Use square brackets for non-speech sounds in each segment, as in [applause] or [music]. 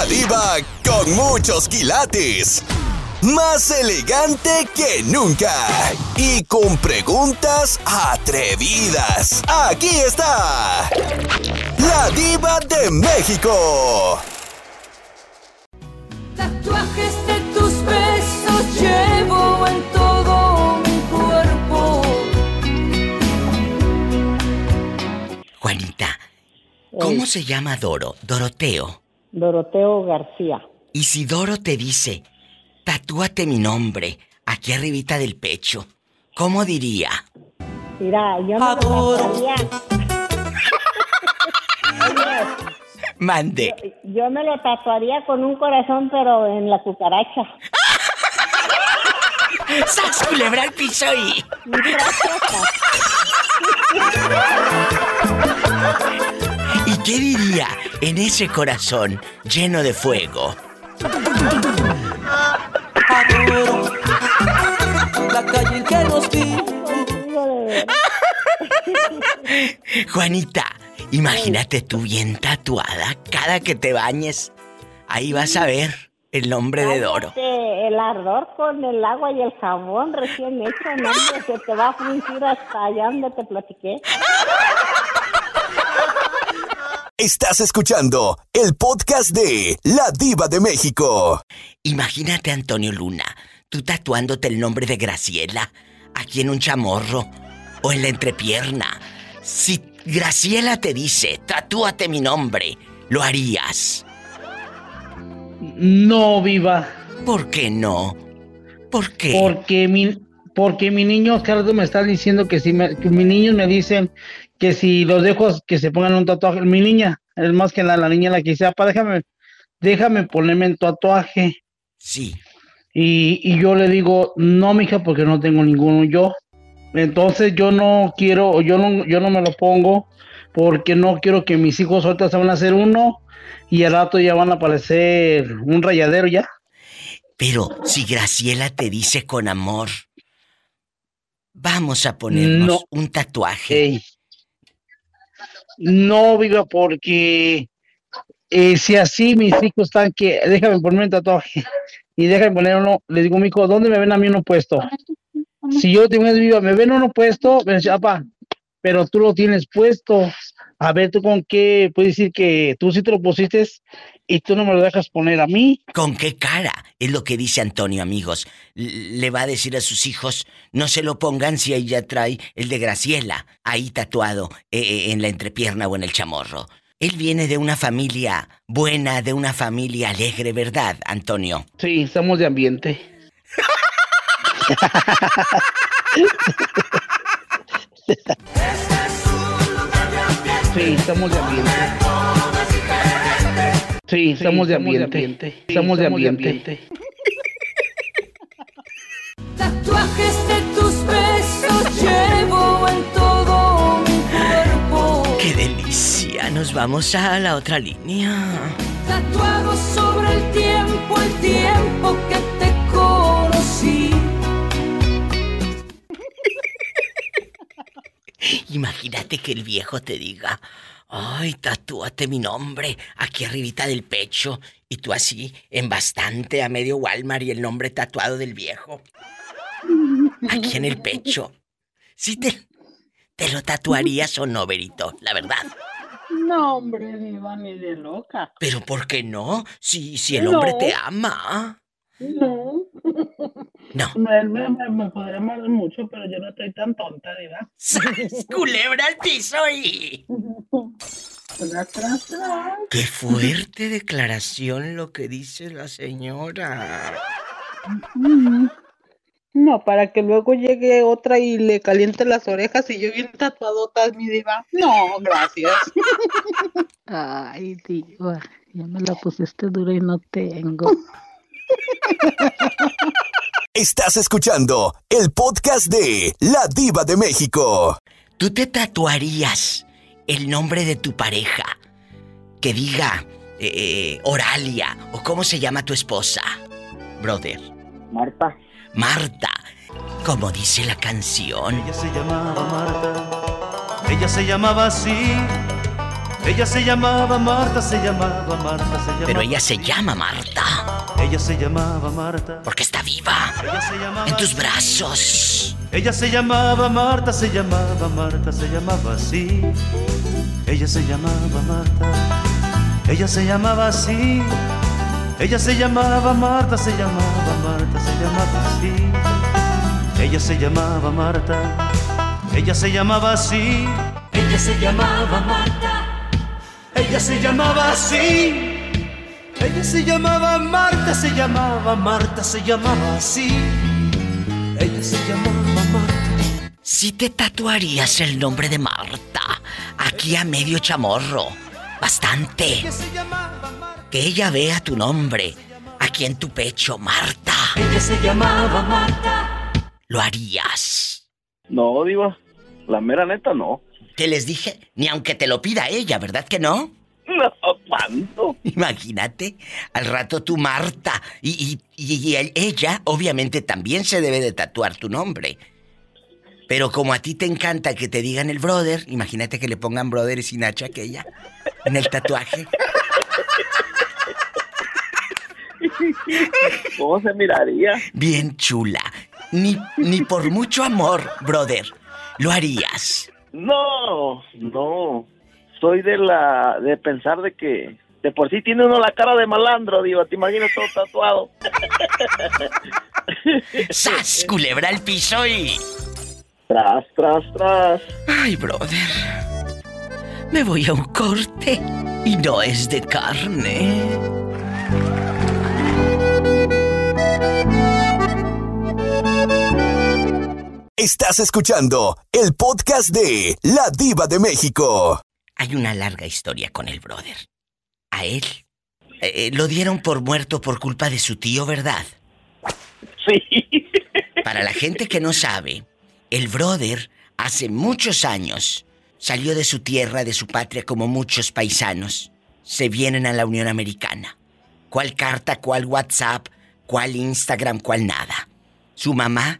La diva con muchos quilates. Más elegante que nunca. Y con preguntas atrevidas. Aquí está. La diva de México. Tatuajes de tus besos llevo en todo mi cuerpo. Juanita, ¿cómo se llama Doro? Doroteo. Doroteo García. Y si Doro te dice, tatúate mi nombre aquí arribita del pecho, ¿cómo diría? Mira, yo me lo tatuaría. Mande. Yo me lo tatuaría con un corazón, pero en la cucaracha. [laughs] ¡Sas culebra al piso y... [laughs] ¿Y qué diría en ese corazón lleno de fuego? Adoro la calle que nos Juanita, imagínate tú bien tatuada cada que te bañes. Ahí vas a ver el nombre de Doro. El ardor con el agua y el jabón recién hecho, no, se te va a fruncir hasta allá donde te platiqué. Estás escuchando el podcast de La Diva de México. Imagínate, Antonio Luna, tú tatuándote el nombre de Graciela aquí en un chamorro o en la entrepierna. Si Graciela te dice, tatúate mi nombre, ¿lo harías? No, viva. ¿Por qué no? ¿Por qué? Porque mi, porque mi niño Carlos me está diciendo que si me, que mis niños me dicen que si los dejo que se pongan un tatuaje, mi niña, es más que la, la niña la que dice, papá, déjame, déjame ponerme el tatuaje. Sí. Y, y yo le digo, no, mija, porque no tengo ninguno yo. Entonces yo no quiero, yo no, yo no me lo pongo porque no quiero que mis hijos ahorita se van a hacer uno y al rato ya van a aparecer un rayadero ya. Pero si Graciela te dice con amor, vamos a ponernos No. un tatuaje. Ey. No, viva, porque eh, si así mis hijos están que déjame ponerme un tatuaje y déjame poner uno, le digo, mi hijo, ¿dónde me ven a mí uno puesto? Si yo tengo viva, me ven uno puesto, me dice, papá, pero tú lo tienes puesto. A ver, tú con qué puedes decir que tú sí te lo pusiste y tú no me lo dejas poner a mí. ¿Con qué cara? Es lo que dice Antonio, amigos. Le va a decir a sus hijos, no se lo pongan si ella trae el de Graciela, ahí tatuado eh, eh, en la entrepierna o en el chamorro. Él viene de una familia buena, de una familia alegre, ¿verdad, Antonio? Sí, estamos de ambiente. [laughs] Sí, estamos de ambiente. Sí, estamos de ambiente. Estamos de ambiente. Tatuajes de tus besos llevo en todo mi cuerpo. ¡Qué delicia! Nos vamos a la otra línea. Tatuado sobre el tiempo, el tiempo que te conocí. Imagínate que el viejo te diga, ay, tatúate mi nombre aquí arribita del pecho y tú así en bastante a medio Walmart y el nombre tatuado del viejo. Aquí en el pecho. ¿Sí te, te lo tatuarías o no, Berito? La verdad. No, hombre, diva, ni de loca. Pero ¿por qué no? Si, si el hombre te ama. No. No. Él me, me, me podría amar mucho, pero yo no estoy tan tonta, diva. [laughs] Culebra al piso y... [laughs] Qué fuerte declaración lo que dice la señora. Mm. No, para que luego llegue otra y le caliente las orejas y yo bien tatuadotas, mi diva. No, gracias. [laughs] Ay, diva, ya me la pusiste dura y no tengo. Estás escuchando el podcast de La Diva de México. ¿Tú te tatuarías el nombre de tu pareja? Que diga eh, Oralia o cómo se llama tu esposa, brother. Marta. Marta, como dice la canción. Ella se llamaba Marta, ella se llamaba así, Ella se llamaba Marta, se llamaba Marta, se llamaba. Pero ella se llama Marta. Ella se llamaba Marta. Porque está viva. Ella se llamaba. En tus brazos. Ella se llamaba Marta, se llamaba Marta, se llamaba así. Ella se llamaba Marta. Ella se llamaba así. Ella se llamaba Marta, se llamaba Marta, se llamaba así. Ella se llamaba Marta. Ella se llamaba así. Ella se llamaba Marta. Ella se llamaba así. Ella se llamaba Marta, se llamaba Marta, se llamaba así. Ella se llamaba Marta. Si te tatuarías el nombre de Marta, aquí a medio chamorro, bastante. Ella se llamaba Marta. Que ella vea tu nombre, aquí en tu pecho, Marta. Ella se llamaba Marta. ¿Lo harías? No, Diva. La mera neta, no. Que les dije, ni aunque te lo pida ella, ¿verdad que no? No, ¿cuánto? Imagínate, al rato tu Marta. Y, y- y el- ella, obviamente, también se debe de tatuar tu nombre. Pero como a ti te encanta que te digan el brother, imagínate que le pongan brother y sin H aquella en el tatuaje. ¿Cómo se miraría? Bien chula. Ni, ni por mucho amor, brother, lo harías. No, no. Soy de la de pensar de que de por sí tiene uno la cara de malandro, digo, te imaginas todo tatuado. ¡Sas! Culebra al piso y. Tras, tras, tras. Ay, brother. Me voy a un corte y no es de carne. Estás escuchando el podcast de La Diva de México. Hay una larga historia con el brother. A él eh, eh, lo dieron por muerto por culpa de su tío, ¿verdad? Sí. Para la gente que no sabe, el brother hace muchos años salió de su tierra, de su patria, como muchos paisanos. Se vienen a la Unión Americana. ¿Cuál carta, cuál WhatsApp, cuál Instagram, cuál nada? Su mamá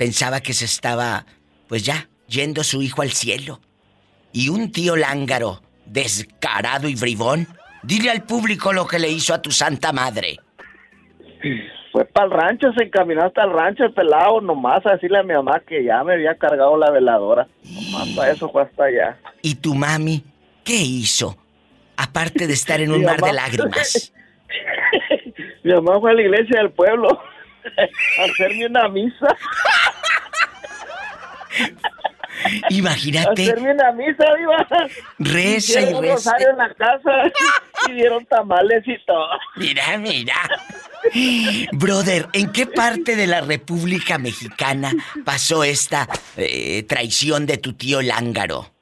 pensaba que se estaba, pues ya, yendo su hijo al cielo. Y un tío lángaro, descarado y bribón, dile al público lo que le hizo a tu santa madre. Fue para el rancho, se encaminó hasta el rancho el pelado, nomás a decirle a mi mamá que ya me había cargado la veladora. Nomás para eso fue hasta allá. ¿Y tu mami qué hizo? Aparte de estar en [laughs] un mar de lágrimas. [laughs] Mi mamá fue a la iglesia del pueblo [laughs] a hacerme una misa. Imagínate, hacerme una misa, diva. reza y reza. rosario en la casa y dieron tamales y todo. Mira, mira. Brother, ¿en qué parte de la República Mexicana pasó esta eh, traición de tu tío Lángaro?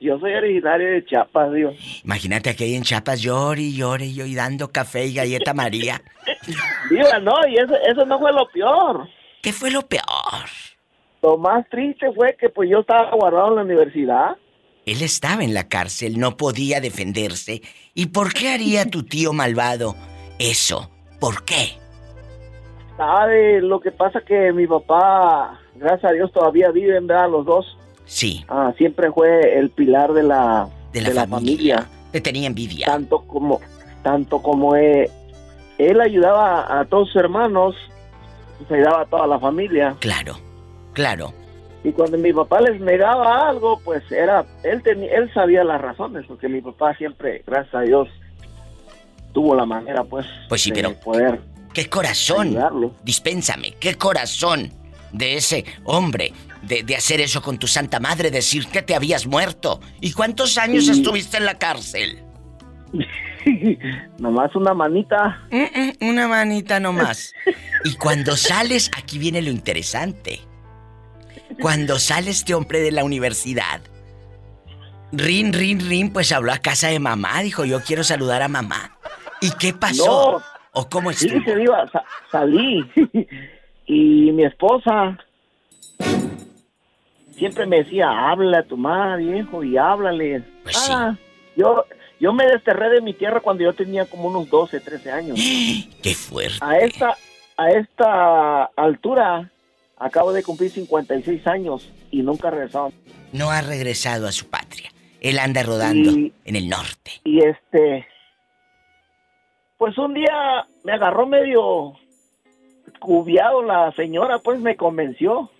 Yo soy originario de Chiapas, digo. Imagínate que ahí en Chiapas llore y llore y yo y dando café y galleta María. Diva, no, y eso, eso no fue lo peor. ¿Qué fue lo peor? Lo más triste fue que pues yo estaba guardado en la universidad. Él estaba en la cárcel, no podía defenderse. ¿Y por qué haría tu tío malvado eso? ¿Por qué? ¿Sabe? Lo que pasa que mi papá, gracias a Dios, todavía viven, ¿verdad? Los dos. Sí, Ah, siempre fue el pilar de la, de la, familia. Te tenía envidia. Tanto como, tanto como eh, él ayudaba a, a todos sus hermanos, pues, ayudaba a toda la familia. Claro, claro. Y cuando mi papá les negaba algo, pues era, él tenía, él sabía las razones, porque mi papá siempre, gracias a Dios, tuvo la manera, pues, Pues sí, de pero- poder ¡Qué corazón! ayudarlo. Dispénsame, qué corazón de ese hombre de, de hacer eso con tu santa madre, decir que te habías muerto. ¿Y cuántos años estuviste en la cárcel? [laughs] Nomás una manita. Mm, mm, una manita nomás. Y cuando sales, aquí viene lo interesante. Cuando sale este hombre de la universidad, Rin, Rin, Rin, pues habló a casa de mamá, dijo, yo quiero saludar a mamá. ¿Y qué pasó? No. ¿O cómo Sí, estuvo? se iba, sa- salí. [laughs] y mi esposa siempre me decía, habla a tu madre, viejo, y háblale. Pues sí. Ah, yo, yo me desterré de mi tierra cuando yo tenía como unos 12, 13 años. [gasps] ¡Qué fuerte! A esta, a esta altura acabo de cumplir 56 años y nunca he regresado. No ha regresado a su patria. Él anda rodando Y- en el norte. Y este, pues un día me agarró medio cubiado la señora, pues me convenció.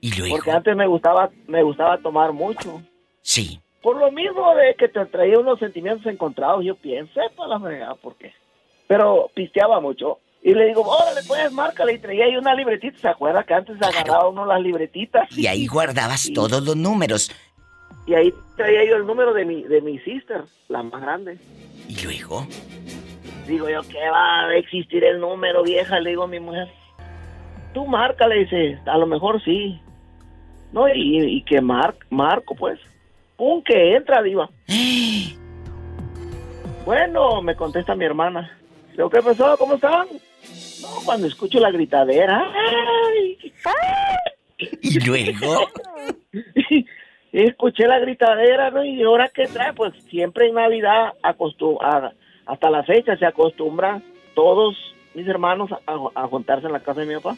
Y luego, Porque antes me gustaba, me gustaba tomar mucho. sí. Por lo mismo de que te traía unos sentimientos encontrados, yo pienso, para la fregada, ¿por qué? Pero pisteaba mucho. Y le digo, órale, pues, márcale. Y traía ahí una libretita. ¿Se acuerda que antes agarraba uno las libretitas? Y ahí guardabas todos los números. Y ahí traía yo el número de mi, de mi sister, la más grande. Y luego, Digo yo, ¿qué va a existir el número, vieja? Le digo a mi mujer. Tú márcale, dice, a lo mejor sí. No, y, y que mar, marco, pues. Pum, que entra, diva. [gasps] Bueno, me contesta mi hermana. Digo, ¿qué pasó? ¿Cómo están? No, cuando escucho la gritadera. ¡Ay! y luego, [laughs] escuché la gritadera, ¿no? Y ahora qué trae, pues siempre en Navidad hasta la fecha se acostumbran todos mis hermanos a, a juntarse en la casa de mi papá.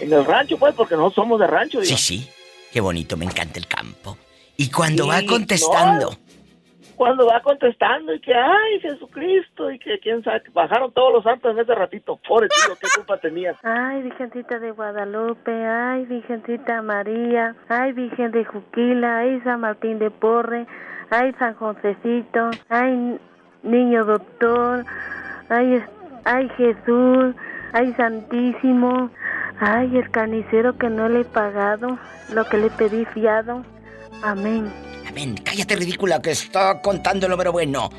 En el rancho, pues, porque no somos de rancho. sí, digo. sí, qué bonito, me encanta el campo. Y cuando Sí, va contestando, Cuando va contestando y que, ay, Jesucristo, y que quién sabe, bajaron todos los santos en ese ratito. Pobre tío, qué culpa tenía. Ay, Virgencita de Guadalupe, ay, Virgencita María, ay, Virgen de Juquila, ay, San Martín de Porre, ay, San Josecito, ay, Niño Doctor, ay, ay, Jesús, ay, Santísimo, ay, el carnicero que no le he pagado, lo que le pedí fiado, amén. amén, cállate ridícula que está contando el número bueno.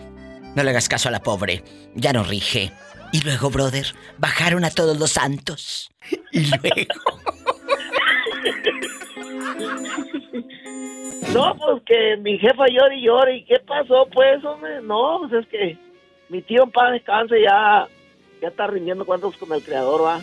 No le hagas caso a la pobre, ya no rige. Y luego, brother, bajaron a todos los santos. Y luego, [laughs] No, pues que mi jefa llora y llora. ¿Y qué pasó, pues, hombre? No, pues es que mi tío en paz descanse ya, ya está rindiendo cuentas con el creador, va.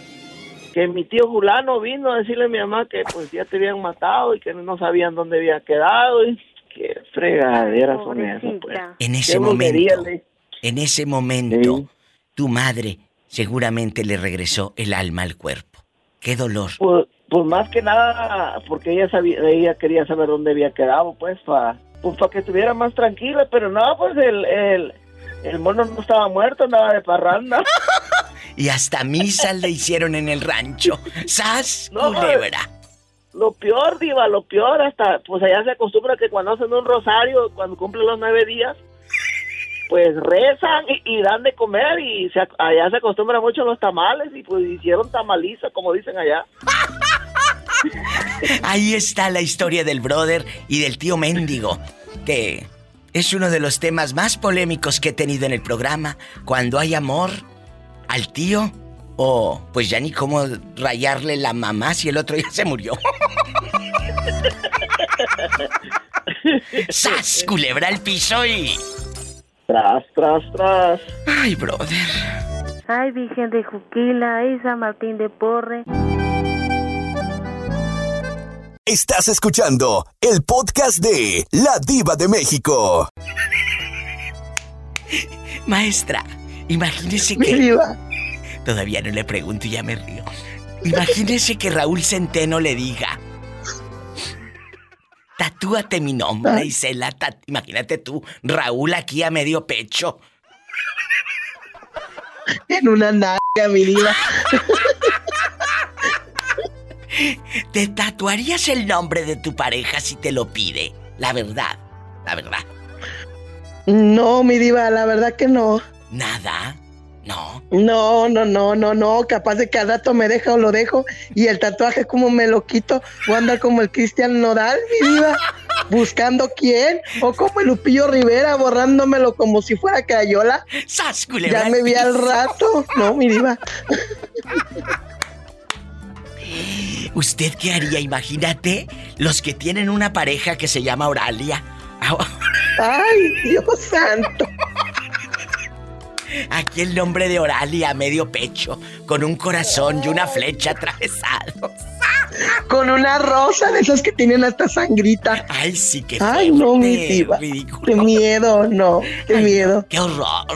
Que mi tío Julano vino a decirle a mi mamá que pues ya te habían matado y que no sabían dónde había quedado. Y qué fregaderas son esas, pues. En ese momento, le- en ese momento, Sí. tu madre seguramente le regresó el alma al cuerpo. Qué dolor. Pues, pues más que nada, porque ella sabía, ella quería saber dónde había quedado, pues, para pues, pa que estuviera más tranquila, pero no, pues el, el, el mono no estaba muerto, andaba de parranda. [laughs] Y hasta misa le hicieron en el rancho. ¡Sas, No, culebra! Lo peor, Diva, lo peor, hasta, pues allá se acostumbra que cuando hacen un rosario, cuando cumplen los nueve días, pues rezan y, y dan de comer y se allá se acostumbra mucho los tamales y pues hicieron tamaliza, como dicen allá. Ahí está la historia del brother y del tío mendigo, que es uno de los temas más polémicos que he tenido en el programa. Cuando hay amor al tío, o pues ya ni cómo rayarle la mamá si el otro ya se murió. [laughs] ¡Sas! Culebra al piso y. Tras, tras, tras. Ay, brother. Ay, Virgen de Juquila, ay, San Martín de Porre. Estás escuchando el podcast de La Diva de México. Maestra, imagínese que. Todavía no le pregunto y ya me río. Imagínese que Raúl Centeno le diga. Tatúate mi nombre, Isela. ta- Imagínate tú, Raúl aquí a medio pecho. En una nalga, mi diva. ¿Te tatuarías el nombre de tu pareja si te lo pide? La verdad, la verdad. No, mi diva, la verdad que no. Nada. No. No, no, no, no, no. Capaz de que al rato me deja o lo dejo. Y el tatuaje, como me lo quito? O anda como el Cristian Nodal, mi. Buscando quién. O como el Lupillo Rivera, borrándomelo como si fuera Crayola. ¡Sas, culebra Ya me vi al rato. No, mi diva. ¿Usted qué haría? Imagínate los que tienen una pareja que se llama Oralia. Ay, Dios santo. Aquí el nombre de Oralia a medio pecho, con un corazón y una flecha atravesados. Con una rosa de esas que tienen hasta sangrita. Ay, sí, qué Ay, no, mi diva. ridículo. Qué miedo, no. Qué Ay, miedo. ¡Qué horror!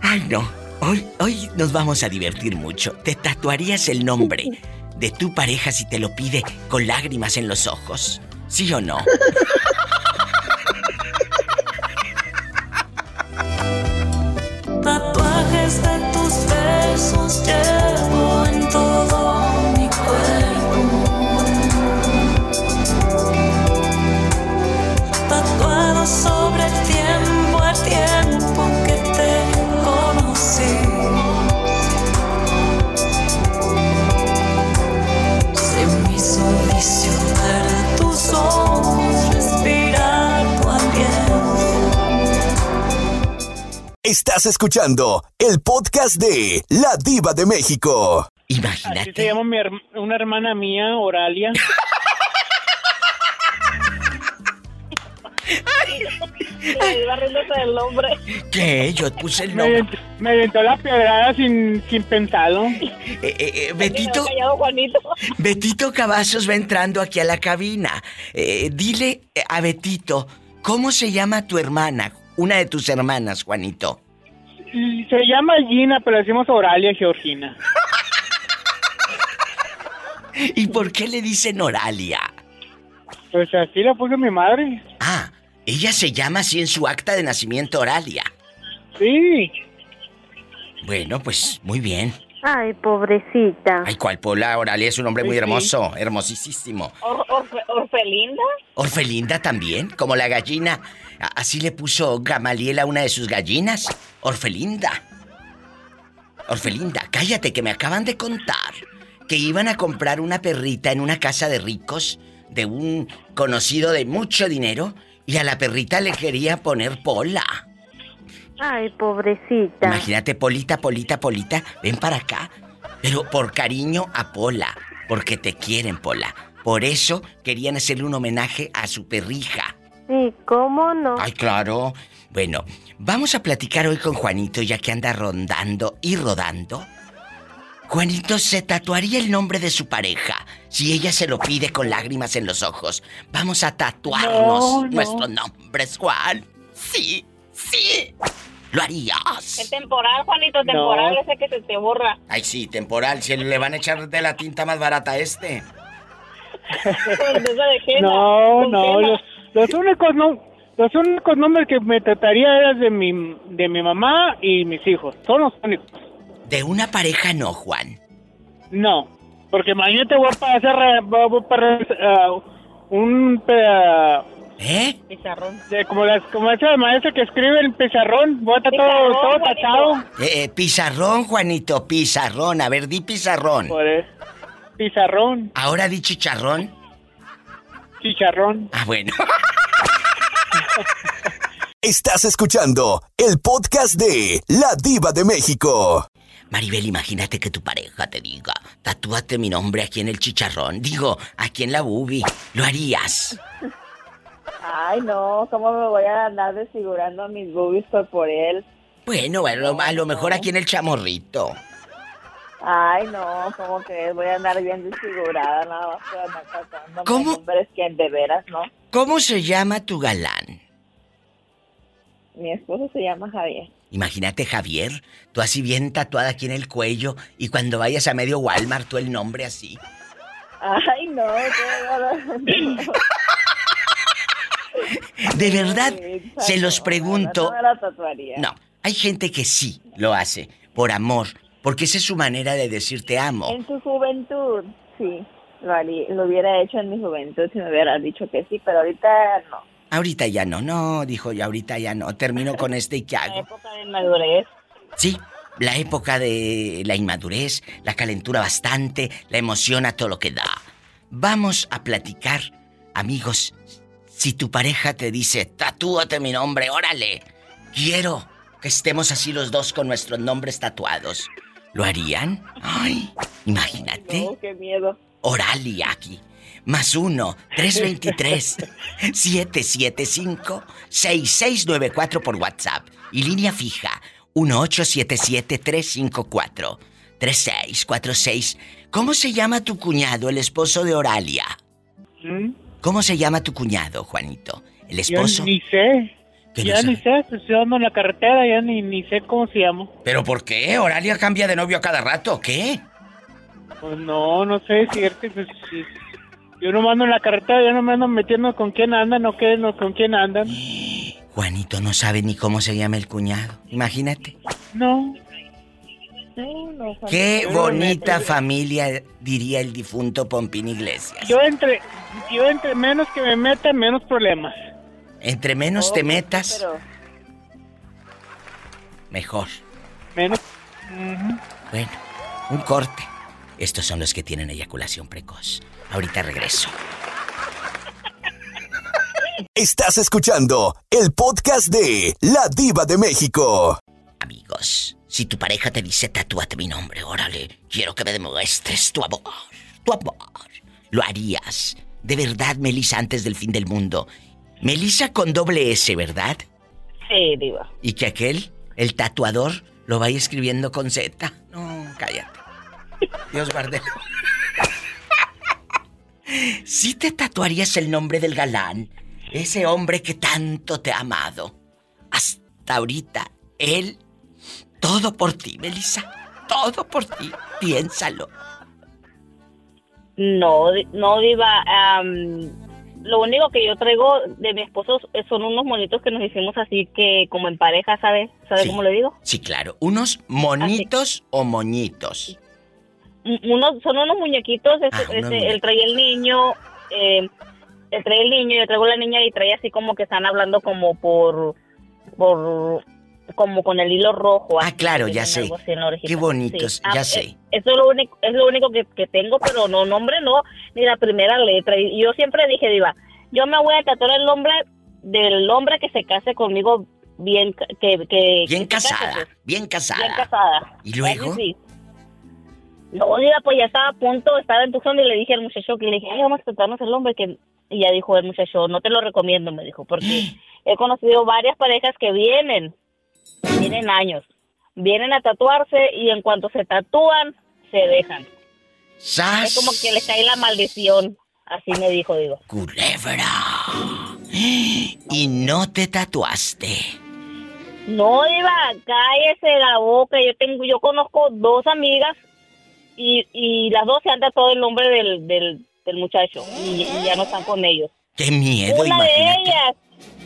Ay, no. Hoy, hoy nos vamos a divertir mucho. ¿Te tatuarías el nombre de tu pareja si te lo pide con lágrimas en los ojos? ¿Sí o no? [laughs] de tus besos. Estás escuchando el podcast de La Diva de México. Así Imagínate. se llama mi una hermana mía, Oralia. [laughs] Del nombre. ¿Qué? Yo puse el nombre. me aventó la pedrada sin, sin pensado. Eh, eh, eh, Betito, Callado Juanito. Betito Cavazos va entrando aquí a la cabina. Eh, dile a Betito, ¿cómo se llama tu hermana? Una de tus hermanas, Juanito. Se llama Gina, pero decimos Oralia Georgina. [laughs] ¿Y por qué le dicen Oralia? Pues así la puso mi madre. Ah, ella se llama así en su acta de nacimiento Oralia. Sí. Bueno, pues muy bien. Ay, pobrecita. Ay, ¿cuál Pola? Oralia es un hombre muy Sí, sí. hermoso, hermosísimo. Or- Orfe- Orfelinda. Orfelinda también, como la gallina. Así le puso Gamaliel a una de sus gallinas. Orfelinda. Orfelinda, cállate que me acaban de contar que iban a comprar una perrita en una casa de ricos de un conocido de mucho dinero y a la perrita le quería poner Pola. Ay, pobrecita. Imagínate, Polita, Polita, Polita, ven para acá. Pero por cariño a Pola, porque te quieren, Pola. Por eso querían hacerle un homenaje a su perrija. Sí, ¿cómo no? Ay, claro. Bueno, vamos a platicar hoy con Juanito, ya que anda rondando y rodando. Juanito se tatuaría el nombre de su pareja si ella se lo pide con lágrimas en los ojos. Vamos a tatuarnos No, no. nuestros nombres, Juan. Sí, sí. ¿Lo harías? El temporal, Juanito, temporal, ese que se te borra. Ay, sí, temporal. Si le van a echar de la tinta más barata a este. [laughs] No, no, henna. Los, únicos no, los únicos nombres que me trataría eran de mi, de mi mamá y mis hijos. Son los únicos. De una pareja no, Juan. No, porque mañana voy a hacer voy a- hacer, ah, un pe- ¿Eh? Pizarrón. de- como las como esa maestra que escribe en pizarrón, voy a estar todo, Pizarrón, todo Juanito. tachado. Eh, eh, pizarrón, Juanito, pizarrón. A ver, di pizarrón. Por eso. Pizarrón, Ahora di chicharrón. Chicharrón. Ah, bueno. [laughs] Estás escuchando el podcast de La Diva de México. Maribel, imagínate que tu pareja te diga, tatúate mi nombre aquí en el chicharrón. Digo, aquí en la bubi. ¿Lo harías? Ay, no, ¿cómo me voy a andar desfigurando mis boobies por, por él? Bueno, bueno, a lo mejor aquí en el chamorrito. Ay, no, ¿cómo que voy a andar bien desfigurada nada más por andar tratando ¿Cómo? hombres que de veras, ¿no? ¿Cómo se llama tu galán? Mi esposo se llama Javier. Imagínate, Javier, tú así bien tatuada aquí en el cuello y cuando vayas a medio Walmart tú el nombre así. Ay, no, qué [laughs] De verdad, Sí, se los pregunto. No. No, hay gente que sí lo hace, por amor, porque esa es su manera de decir te amo. En su juventud, sí. Lo, lo hubiera hecho en mi juventud si me hubieras dicho que sí, pero ahorita no. Ahorita ya no, no, dijo ya ahorita ya no. Termino con este y qué La hago. época de madurez. Sí, la época de la inmadurez, la calentura bastante, la emoción a todo lo que da. Vamos a platicar, amigos. Si tu pareja te dice, tatúate mi nombre, órale. Quiero que estemos así los dos con nuestros nombres tatuados. ¿Lo harían? Ay, imagínate. Oh, qué miedo. Oralia aquí. Más uno, 323-775-6694 [laughs] por WhatsApp. Y línea fija, 1877-354-3646. ¿Cómo se llama tu cuñado, el esposo de Oralia? ¿Mm? ¿Cómo se llama tu cuñado, Juanito? ¿El esposo? ni sé. ¿Qué no Ya ni sé, yo ando en la carretera, ya ni, ni sé cómo se llama. ¿Pero por qué? ¿Oralia cambia de novio a cada rato o qué? Pues no, no sé, es cierto. Pues, sí. yo no mando en la carretera, ya no me ando metiendo con quién andan o qué, no, con quién andan. Juanito no sabe ni cómo se llama el cuñado. Imagínate. No. No, no. Qué bonita familia, diría el difunto Pompín Iglesias. Yo entre, yo entre menos que me meta, menos problemas. Entre menos Oh, te metas, Pero mejor. Menos. Bueno, un corte. Estos son los que tienen eyaculación precoz. Ahorita regreso. Estás escuchando el podcast de La Diva de México. Amigos, si tu pareja te dice tatúate mi nombre, órale, quiero que me demuestres tu amor, tu amor. Lo harías. De verdad, Melissa, antes del fin del mundo. Melissa con doble S, ¿verdad? Sí, diva. Y que aquel, el tatuador, lo vaya escribiendo con Z. No, cállate. Dios guarde. [laughs] ¿Sí te tatuarías el nombre del galán? Ese hombre que tanto te ha amado. Hasta ahorita, él, todo por ti, Melissa. Todo por ti. Piénsalo. No, no, diva. Lo único que yo traigo de mi esposo son unos monitos que nos hicimos así que como en pareja, ¿sabes? ¿Sabes Sí. cómo le digo? Sí, claro. ¿Unos monitos o moñitos? Un- Unos, son unos muñequitos, este, Ah, unos este, él trae el niño, eh, él trae el niño, yo traigo la niña y trae así como que están hablando como por, por, como con el hilo rojo. Ah, claro, ya sé. Qué bonitos, Ah, ya eh, sé. Eso es lo único, es lo único que, que tengo, pero no, nombre no, ni la primera letra. Y yo siempre dije, Diva, yo me voy a tatuar el nombre del hombre que se case conmigo bien, que, que Bien que se case, casada, pues. bien casada. Bien casada. ¿Y luego? Sí. No, diga, pues ya estaba a punto, estaba en Tucson y le dije al muchacho que le dije, ay, vamos a tratarnos el hombre que y ya dijo el muchacho, no te lo recomiendo, me dijo, porque [gasps] he conocido varias parejas que vienen, tienen años, vienen a tatuarse y en cuanto se tatúan, se dejan. ¡Sas! Es como que les cae la maldición, así me dijo, digo. Culebra. [gasps] Y no te tatuaste. No, Diva, cállese la boca. Yo tengo, yo conozco dos amigas y, y las dos se han tatuado el nombre del, del, del muchacho y, y ya no están con ellos. ¡Qué miedo, Una de ellas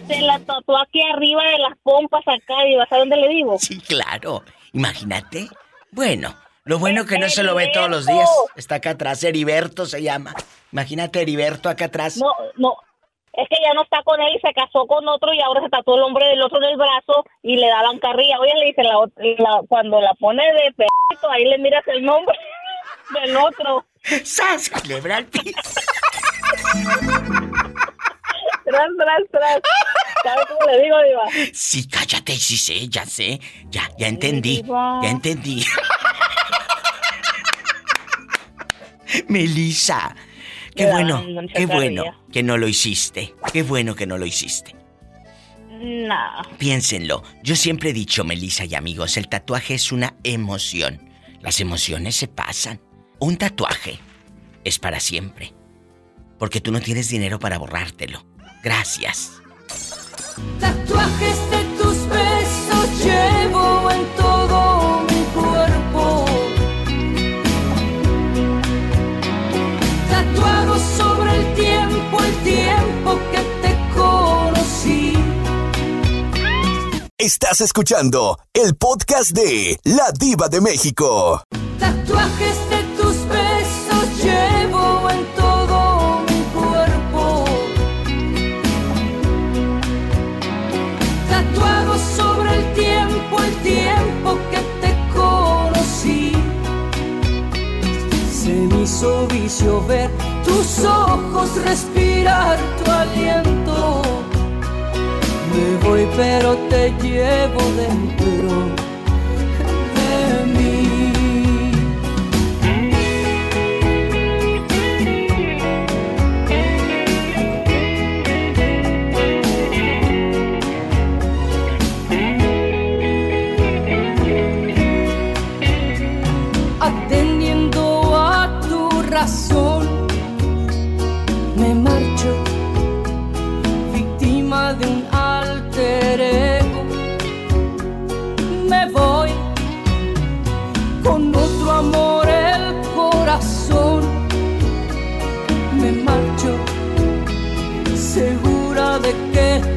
se la tatuó aquí arriba de las pompas acá, Diva, ¿sabes dónde le digo? Sí, claro. Imagínate. Bueno, lo bueno que no se lo ve todos los días. Está acá atrás, Heriberto se llama. Imagínate Heriberto acá atrás. No, no. Es que ya no está con él y se casó con otro y ahora se tatuó el nombre del otro en el brazo y le daban carrilla. Oye, le dice, la, la- cuando la pone de pedito, ahí le miras el nombre [laughs] del otro. [laughs] ¡Sas! Culebra al piso. [laughs] Tras, tras, tras. ¿Sabes cómo le digo, Diva? Sí, cállate, sí sé, ya sé. Ya, ya entendí. Diva. Ya entendí. Melissa, qué bueno, qué bueno que no lo hiciste. Qué bueno que no lo hiciste. No. Piénsenlo. Yo siempre he dicho, Melissa y amigos, el tatuaje es una emoción. Las emociones se pasan. Un tatuaje es para siempre. Porque tú no tienes dinero para borrártelo. Gracias. Tatuajes de tus besos llevo en todo mi cuerpo. Tatuado sobre el tiempo, el tiempo que te conocí. Estás escuchando el podcast de La Diva de México. Tatuajes hizo vicio ver tus ojos, respirar tu aliento. Me voy pero te llevo dentro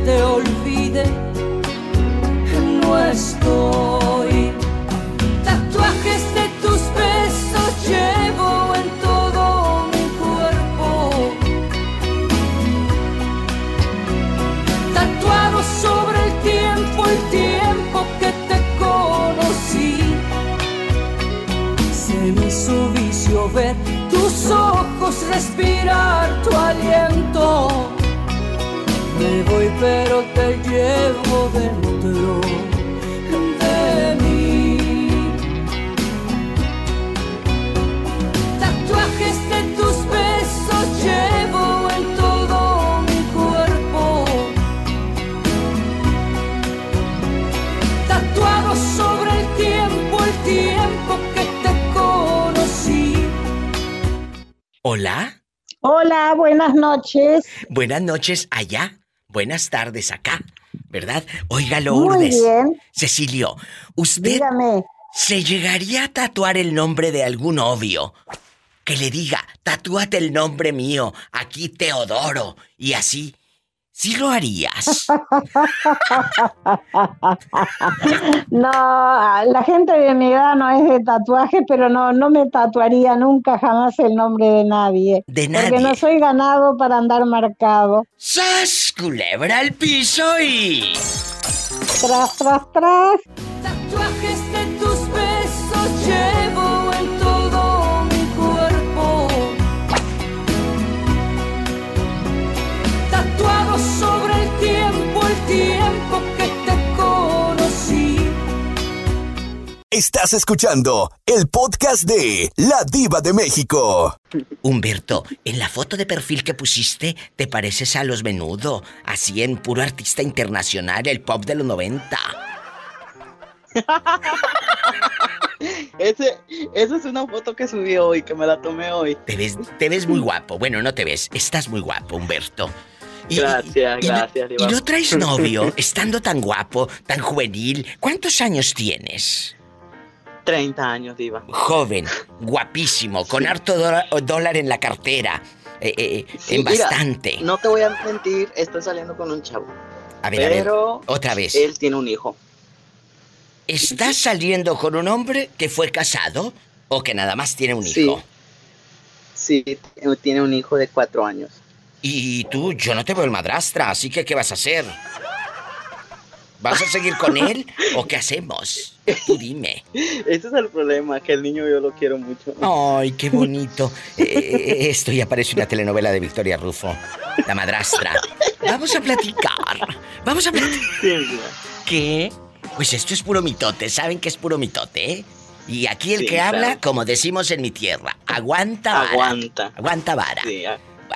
te olvide. No estoy. Tatuajes de tus besos llevo en todo mi cuerpo. Tatuado sobre el tiempo, el tiempo que te conocí. Se me hizo vicio ver tus ojos, respirar tu aliento. Me voy pero te llevo dentro de mí. Tatuajes de tus besos llevo en todo mi cuerpo. Tatuado sobre el tiempo, el tiempo que te conocí. Hola. Hola, buenas noches. Buenas noches allá. Buenas tardes acá. ¿Verdad? Oiga, Muy Lourdes. bien. Cecilio, ¿usted Dígame. se llegaría a tatuar el nombre de algún novio? Que le diga, tatúate el nombre mío, aquí Teodoro, y así. ¿Sí lo harías? [laughs] No, la gente de mi edad no es de tatuaje, pero no, no me tatuaría nunca jamás el nombre de nadie. De Porque nadie. no soy ganado para andar marcado. ¡Sas! Culebra al piso y. Tras, tras, tras. Tatuajes de tus besos llevo Estás escuchando el podcast de La Diva de México. Humberto, en la foto de perfil que pusiste, te pareces a los menudo, así en puro artista internacional, el pop de los 90. [laughs] Ese, esa es una foto que subí hoy, que me la tomé hoy. Te ves, te ves muy guapo. Bueno, no te ves, estás muy guapo, Humberto. Gracias, y gracias, ¿Y Diva. no traes novio, [laughs] estando tan guapo, tan juvenil? ¿Cuántos años tienes? 30 años, Diva. Joven, guapísimo, con harto dólar, en la cartera, eh, eh, Sí, en mira, bastante. no te voy a mentir, estoy saliendo con un chavo. A ver, a ver, pero otra vez. Él tiene un hijo. ¿Estás saliendo con un hombre que fue casado o que nada más tiene un Sí. hijo? Sí, tiene un hijo de cuatro años. Y tú, yo no te veo el madrastra, así que ¿qué vas a hacer? ¿Vas a seguir con él o qué hacemos? Tú dime. Ese es el problema, que el niño yo lo quiero mucho. Ay, qué bonito. Eh, esto ya parece una telenovela de Victoria Rufo, la madrastra. Vamos a platicar. Vamos a platicar. ¿Qué? Pues esto es puro mitote. ¿Saben que es puro mitote, eh? Y aquí el Sí, que claro. habla, como decimos en mi tierra, aguanta vara. Aguanta. Aguanta vara. Sí,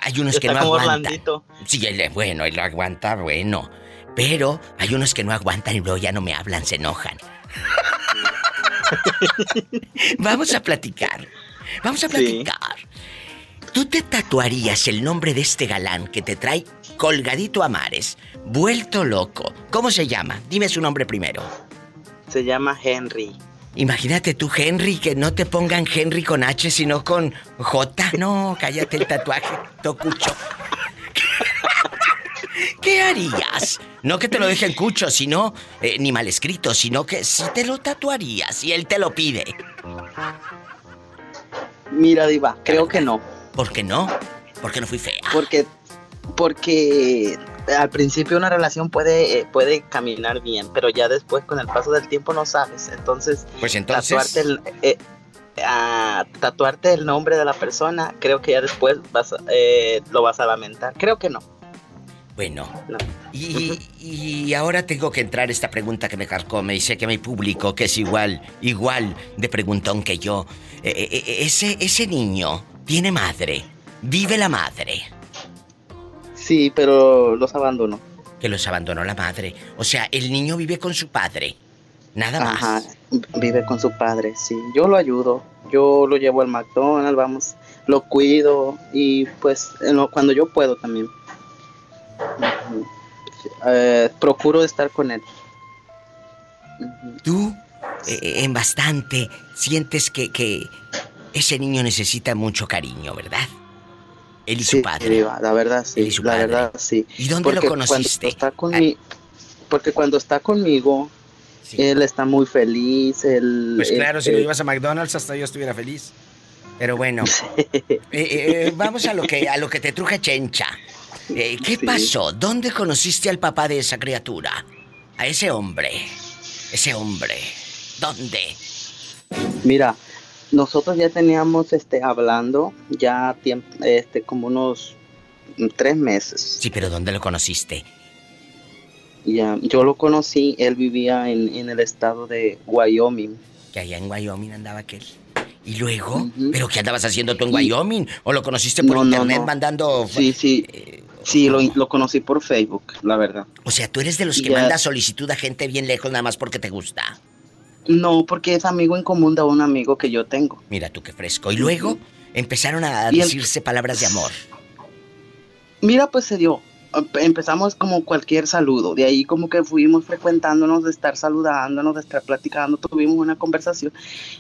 Hay unos que está no como aguantan. Orlandito. Sí, él es bueno, él lo aguanta, bueno. Pero hay unos que no aguantan y luego ya no me hablan, se enojan. [laughs] Vamos a platicar. Vamos a Sí. platicar. ¿Tú te tatuarías el nombre de este galán que te trae colgadito a mares, vuelto loco? ¿Cómo se llama? Dime su nombre primero. Se llama Henry. Imagínate tú, Henry, que no te pongan Henry con H, sino con J. No, cállate el tatuaje, tocucho. [laughs] ¿Qué harías? No que te lo dejen cucho, sino, eh, ni mal escrito, sino que si te lo tatuarías y él te lo pide. Mira, Diva, creo que no. ¿Por qué no? Porque no fui fea. Porque, porque al principio una relación puede, eh, puede caminar bien, pero ya después con el paso del tiempo no sabes. Entonces, Pues entonces. tatuarte el, eh, a tatuarte el nombre de la persona, creo que ya después vas, eh, lo vas a lamentar. Creo que no. Bueno. No. Y, y ahora tengo que entrar esta pregunta que me carcome y sé que mi público, que es igual, igual de preguntón que yo. Eh, eh, eh, ese, ese niño tiene madre. Vive la madre. Sí, pero los abandono. Que los abandonó la madre. O sea, el niño vive con su padre. Nada más. Ajá, vive con su padre, sí. Yo lo ayudo, yo lo llevo al McDonald's, vamos, lo cuido y pues cuando yo puedo también. Eh, procuro estar con él. Tú, eh, en bastante, sientes que, que ese niño necesita mucho cariño, ¿verdad? Él y su padre. La verdad sí, Él y su la padre. verdad sí. ¿Y dónde lo conociste? Cuando está conmi- porque cuando está conmigo, él está muy feliz, él... Pues claro, si lo eh, llevas a McDonald's hasta yo estuviera feliz. Pero bueno, [laughs] eh, eh, vamos a lo que a lo que te truje Chencha. Eh, ¿Qué Sí. pasó? ¿Dónde conociste al papá de esa criatura? A ese hombre. Ese hombre. ¿Dónde? Mira, nosotros ya teníamos este hablando ya tiemp- este como unos tres meses. Sí, pero ¿dónde lo conociste? Ya, yo lo conocí, él vivía en, en el estado de Wyoming. Que allá en Wyoming andaba aquel. ¿Y luego? ¿Pero qué andabas haciendo tú en Wyoming? ¿O lo conociste por No, internet no. mandando...? Sí, sí, sí, lo, lo conocí por Facebook, la verdad. O sea, tú eres de los que Ya. manda solicitud a gente bien lejos nada más porque te gusta. No, porque es amigo en común de un amigo que yo tengo. Mira tú qué fresco. Y luego, empezaron a el- decirse palabras de amor? Mira, pues se dio. Empezamos como cualquier saludo. De ahí como que fuimos frecuentándonos, de estar saludándonos, de estar platicando. Tuvimos una conversación.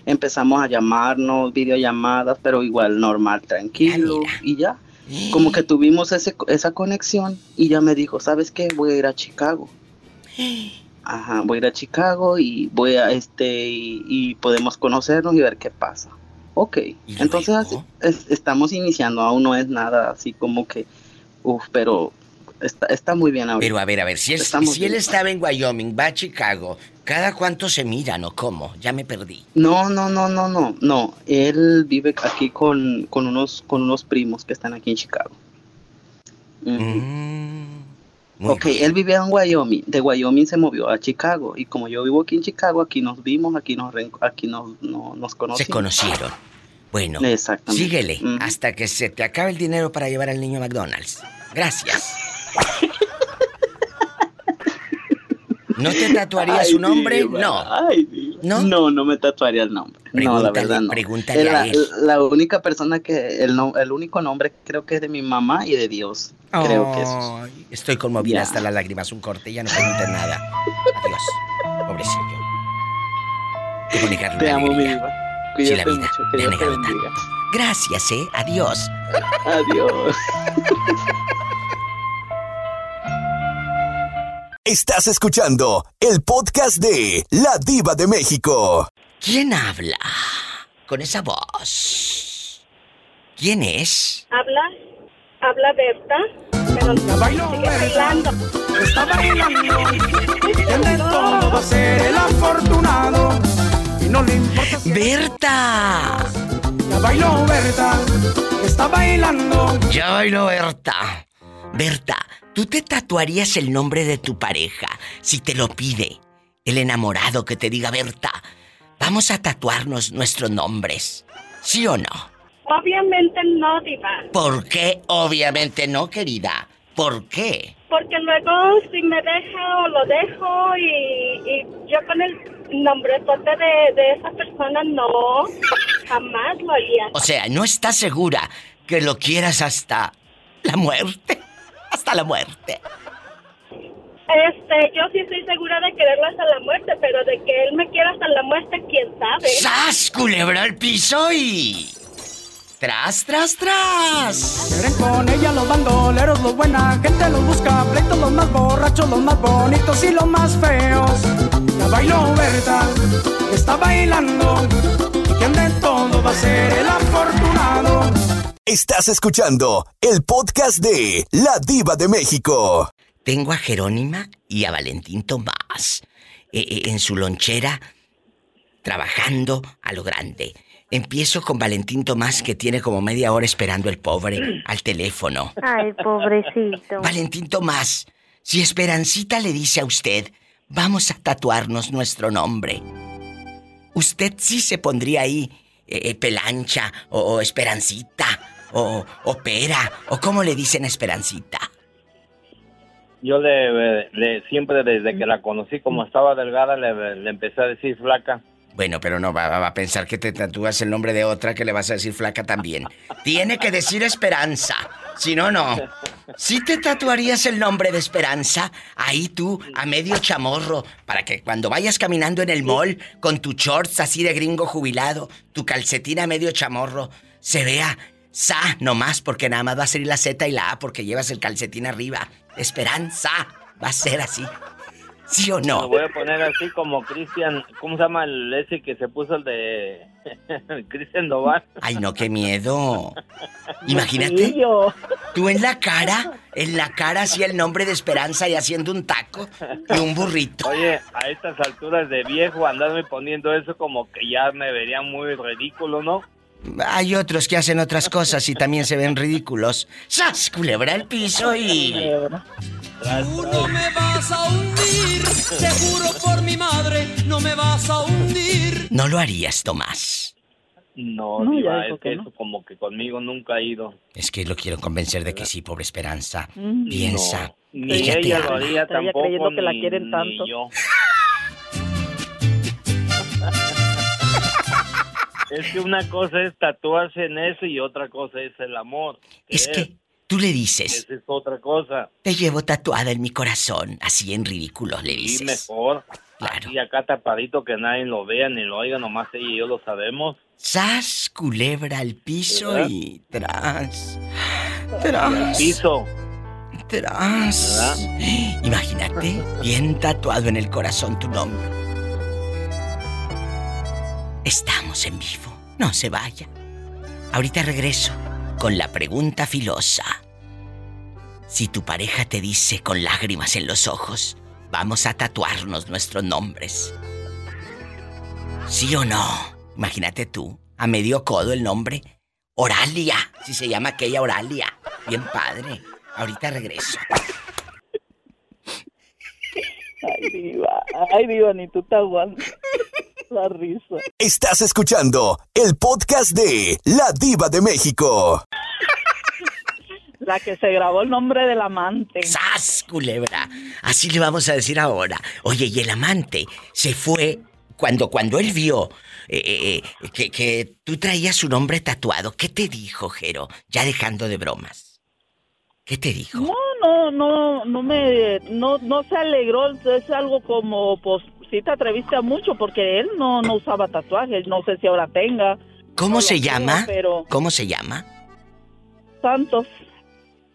Empezamos a llamarnos, videollamadas, pero igual normal, tranquilo. Y ya. Como que tuvimos ese, esa conexión. Y ya me dijo, ¿sabes qué? Voy a ir a Chicago. Ajá, voy a ir a Chicago y voy a este y, y podemos conocernos y ver qué pasa. Ok, entonces así- es- estamos iniciando, aún no es nada así como que, uff, pero está, está muy bien ahorita. Pero a ver, a ver, si él, Estamos si él estaba en Wyoming, va a Chicago, ¿cada cuánto se miran o cómo? Ya me perdí. No, no, no, no, no, no, él vive aquí con, con unos con unos primos que están aquí en Chicago. Ujú. ok, él vivía en Wyoming, de Wyoming se movió a Chicago y como yo vivo aquí en Chicago, aquí nos vimos, aquí nos aquí nos, no- nos conocimos. Se conocieron. Bueno, síguele hasta que se te acabe el dinero para llevar al niño a McDonald's. Gracias. ¿No te tatuarías Ay, su nombre? diva, No. ay, diva. No, no me tatuaría el nombre. no, la Pregúntale, verdad no. pregúntale a él. la única persona que el, no- el único nombre creo que es de mi mamá y de Dios. Creo que eso. Estoy conmovida Ya. hasta las lágrimas. Un corte, ya no pregunten nada. Adiós. Pobrecillo. Negarle Te una amo, mi. Si Cuídate la vida mucho, que Dios te bendiga. Gracias, ¿eh? Adiós. Adiós. Estás escuchando el podcast de La Diva de México. ¿Quién habla? Con esa voz. ¿Quién es? Habla, habla Berta, pero sigue bailando. Está bailando, todo, va a ser el afortunado. Y no le importa si ¡Berta! Ya bailó Berta, está bailando. Ya bailó Berta. Berta, ¿tú te tatuarías el nombre de tu pareja si te lo pide? El enamorado que te diga, Berta, vamos a tatuarnos nuestros nombres. ¿Sí o no? Obviamente no, Diva, ¿Por qué? Obviamente no, querida. ¿Por qué? porque luego si me deja o lo dejo y, y yo con el nombre de, de esa persona no, jamás lo haría. O sea, no estás segura que lo quieras hasta la muerte. Hasta la muerte. Este, yo sí estoy segura de quererlo hasta la muerte, pero de que él me quiera hasta la muerte, quién sabe. ¡Sas, culebra al piso y... ¡Tras, tras, tras! Quieren con ella los bandoleros, los buena gente los busca, pleitos los más borrachos, los más bonitos y los más feos. Ya bailó Berta, está bailando. Y quien de todo va a ser el afortunado. Estás escuchando el podcast de La Diva de México. Tengo a Jerónima y a Valentín Tomás eh, eh, en su lonchera trabajando a lo grande. Empiezo con Valentín Tomás que tiene como media hora esperando el pobre al teléfono. Ay, pobrecito. Valentín Tomás, si Esperancita le dice a usted, vamos a tatuarnos nuestro nombre, ¿usted sí se pondría ahí eh, eh, Pelancha o, o Esperancita o, o Pera o cómo le dicen Esperancita? Yo le, le- siempre desde que la conocí, como estaba delgada, le, le empecé a decir flaca. Bueno, pero no va, va a pensar que te tatúas el nombre de otra que le vas a decir flaca también. Tiene que decir Esperanza. Si no, no. Si te tatuarías el nombre de Esperanza, ahí tú, a medio chamorro, para que cuando vayas caminando en el mall con tu shorts así de gringo jubilado, tu calcetín a medio chamorro, se vea Sa nomás, porque nada más va a ser la Z y la A porque llevas el calcetín arriba. Esperanza. Va a ser así. ¿Sí o no? voy a poner así como Cristian, ¿cómo se llama el ese que se puso el de [laughs] Cristian Doval? Ay, no, qué miedo. Imagínate. Tú en la cara, en la cara hacía el nombre de Esperanza y haciendo un taco y un burrito. Oye, a estas alturas de viejo andarme poniendo eso como que ya me vería muy ridículo, ¿no? Hay otros que hacen otras cosas y también se ven ridículos. ¡Sas! Culebra el piso y. Tú no me vas a hundir, te juro por mi madre, no me vas a hundir. No lo harías, Tomás. No, No, diva, es que, que no. eso como que conmigo nunca ha ido. Es que lo quiero convencer de que sí, pobre Esperanza. Mm. Piensa. No, ni ella te ella lo ama. haría tampoco, creyendo que la ni- quieren ni tanto. yo. Es que una cosa es tatuarse en eso y otra cosa es el amor. Es que tú le dices, Esa es otra cosa. te llevo tatuada en mi corazón, así en ridículo le dices. mejor. Y acá tapadito que nadie lo vea ni lo oiga, nomás ella y yo lo sabemos. Sas, culebra al piso ¿Verdad? y tras. Al Tras. piso. Tras. Imagínate, bien tatuado en el corazón tu nombre. Estamos en vivo. No se vaya. Ahorita regreso con la pregunta filosa. Si tu pareja te dice con lágrimas en los ojos, vamos a tatuarnos nuestros nombres. ¿Sí o no? Imagínate tú, a medio codo el nombre. Oralia, si se llama aquella Oralia. Bien padre. Ahorita regreso. Ay, diva, ay, diva, ni tú te aguantas la risa. Estás escuchando el podcast de La Diva de México. La que se grabó el nombre del amante. ¡Sas, culebra! Así le vamos a decir ahora. Oye, y el amante se fue cuando, cuando él vio eh, eh, eh, que, que tú traías su nombre tatuado. ¿Qué te dijo, Jero? Ya dejando de bromas. ¿Qué te dijo? No, no, no, no me, no, no se alegró. Es algo como, pues, sí te atreviste a mucho porque él no, no usaba tatuajes. No sé si ahora tenga. ¿Cómo se llama? Pero ¿Cómo se llama? Santos.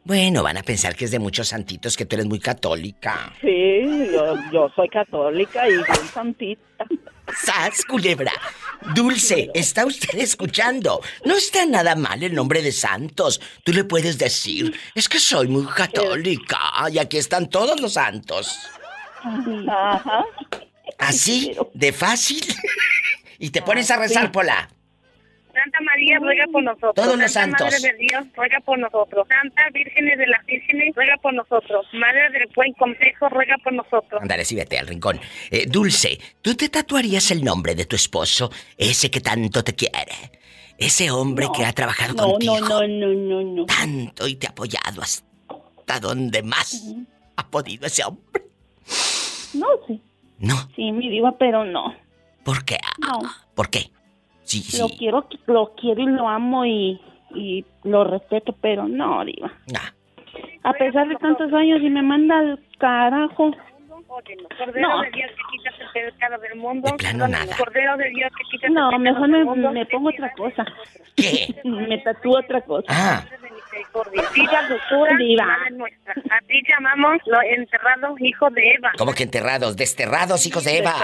Bueno, van a pensar que es de muchos santitos, que tú eres muy católica. Sí, yo, yo soy católica y bien santita. ¡Sas, culebra! Dulce, ¿está usted escuchando? No está nada mal el nombre de santos. Tú le puedes decir, es que soy muy católica y aquí están todos los santos. Ajá. Así, de fácil. [laughs] y te pones a rezar, Pola. Santa María, ruega por nosotros. Todos los Santa santos. Madre de Dios, ruega por nosotros. Santa Vírgenes de las Vírgenes, ruega por nosotros. Madre del Buen Consejo, ruega por nosotros. Ándale, sí, vete al rincón. Eh, Dulce, ¿tú te tatuarías el nombre de tu esposo? Ese que tanto te quiere. Ese hombre que ha trabajado No, contigo. no, no, no, no, no. Tanto y te ha apoyado hasta donde más ha podido ese hombre. No, sí. No, Sí, mi diva, pero no. ¿por qué? No. ¿Por qué? Sí, sí. Lo quiero, lo quiero y lo amo y, y lo respeto, pero no, diva. Nah. A pesar de tantos años y me manda al carajo. Cordero No. de Dios que quitas el pecado del mundo. De plano nada. Cordero de Dios que quitas No, el pecado mejor me, me pongo otra cosa. ¿Qué? [laughs] Me tatúo otra cosa. Ah. Misericordia. Viva dulzura, Diva. Madre nuestra. A ti llamamos los enterrados hijos de Eva. ¿Cómo que enterrados? Desterrados, hijos de Eva.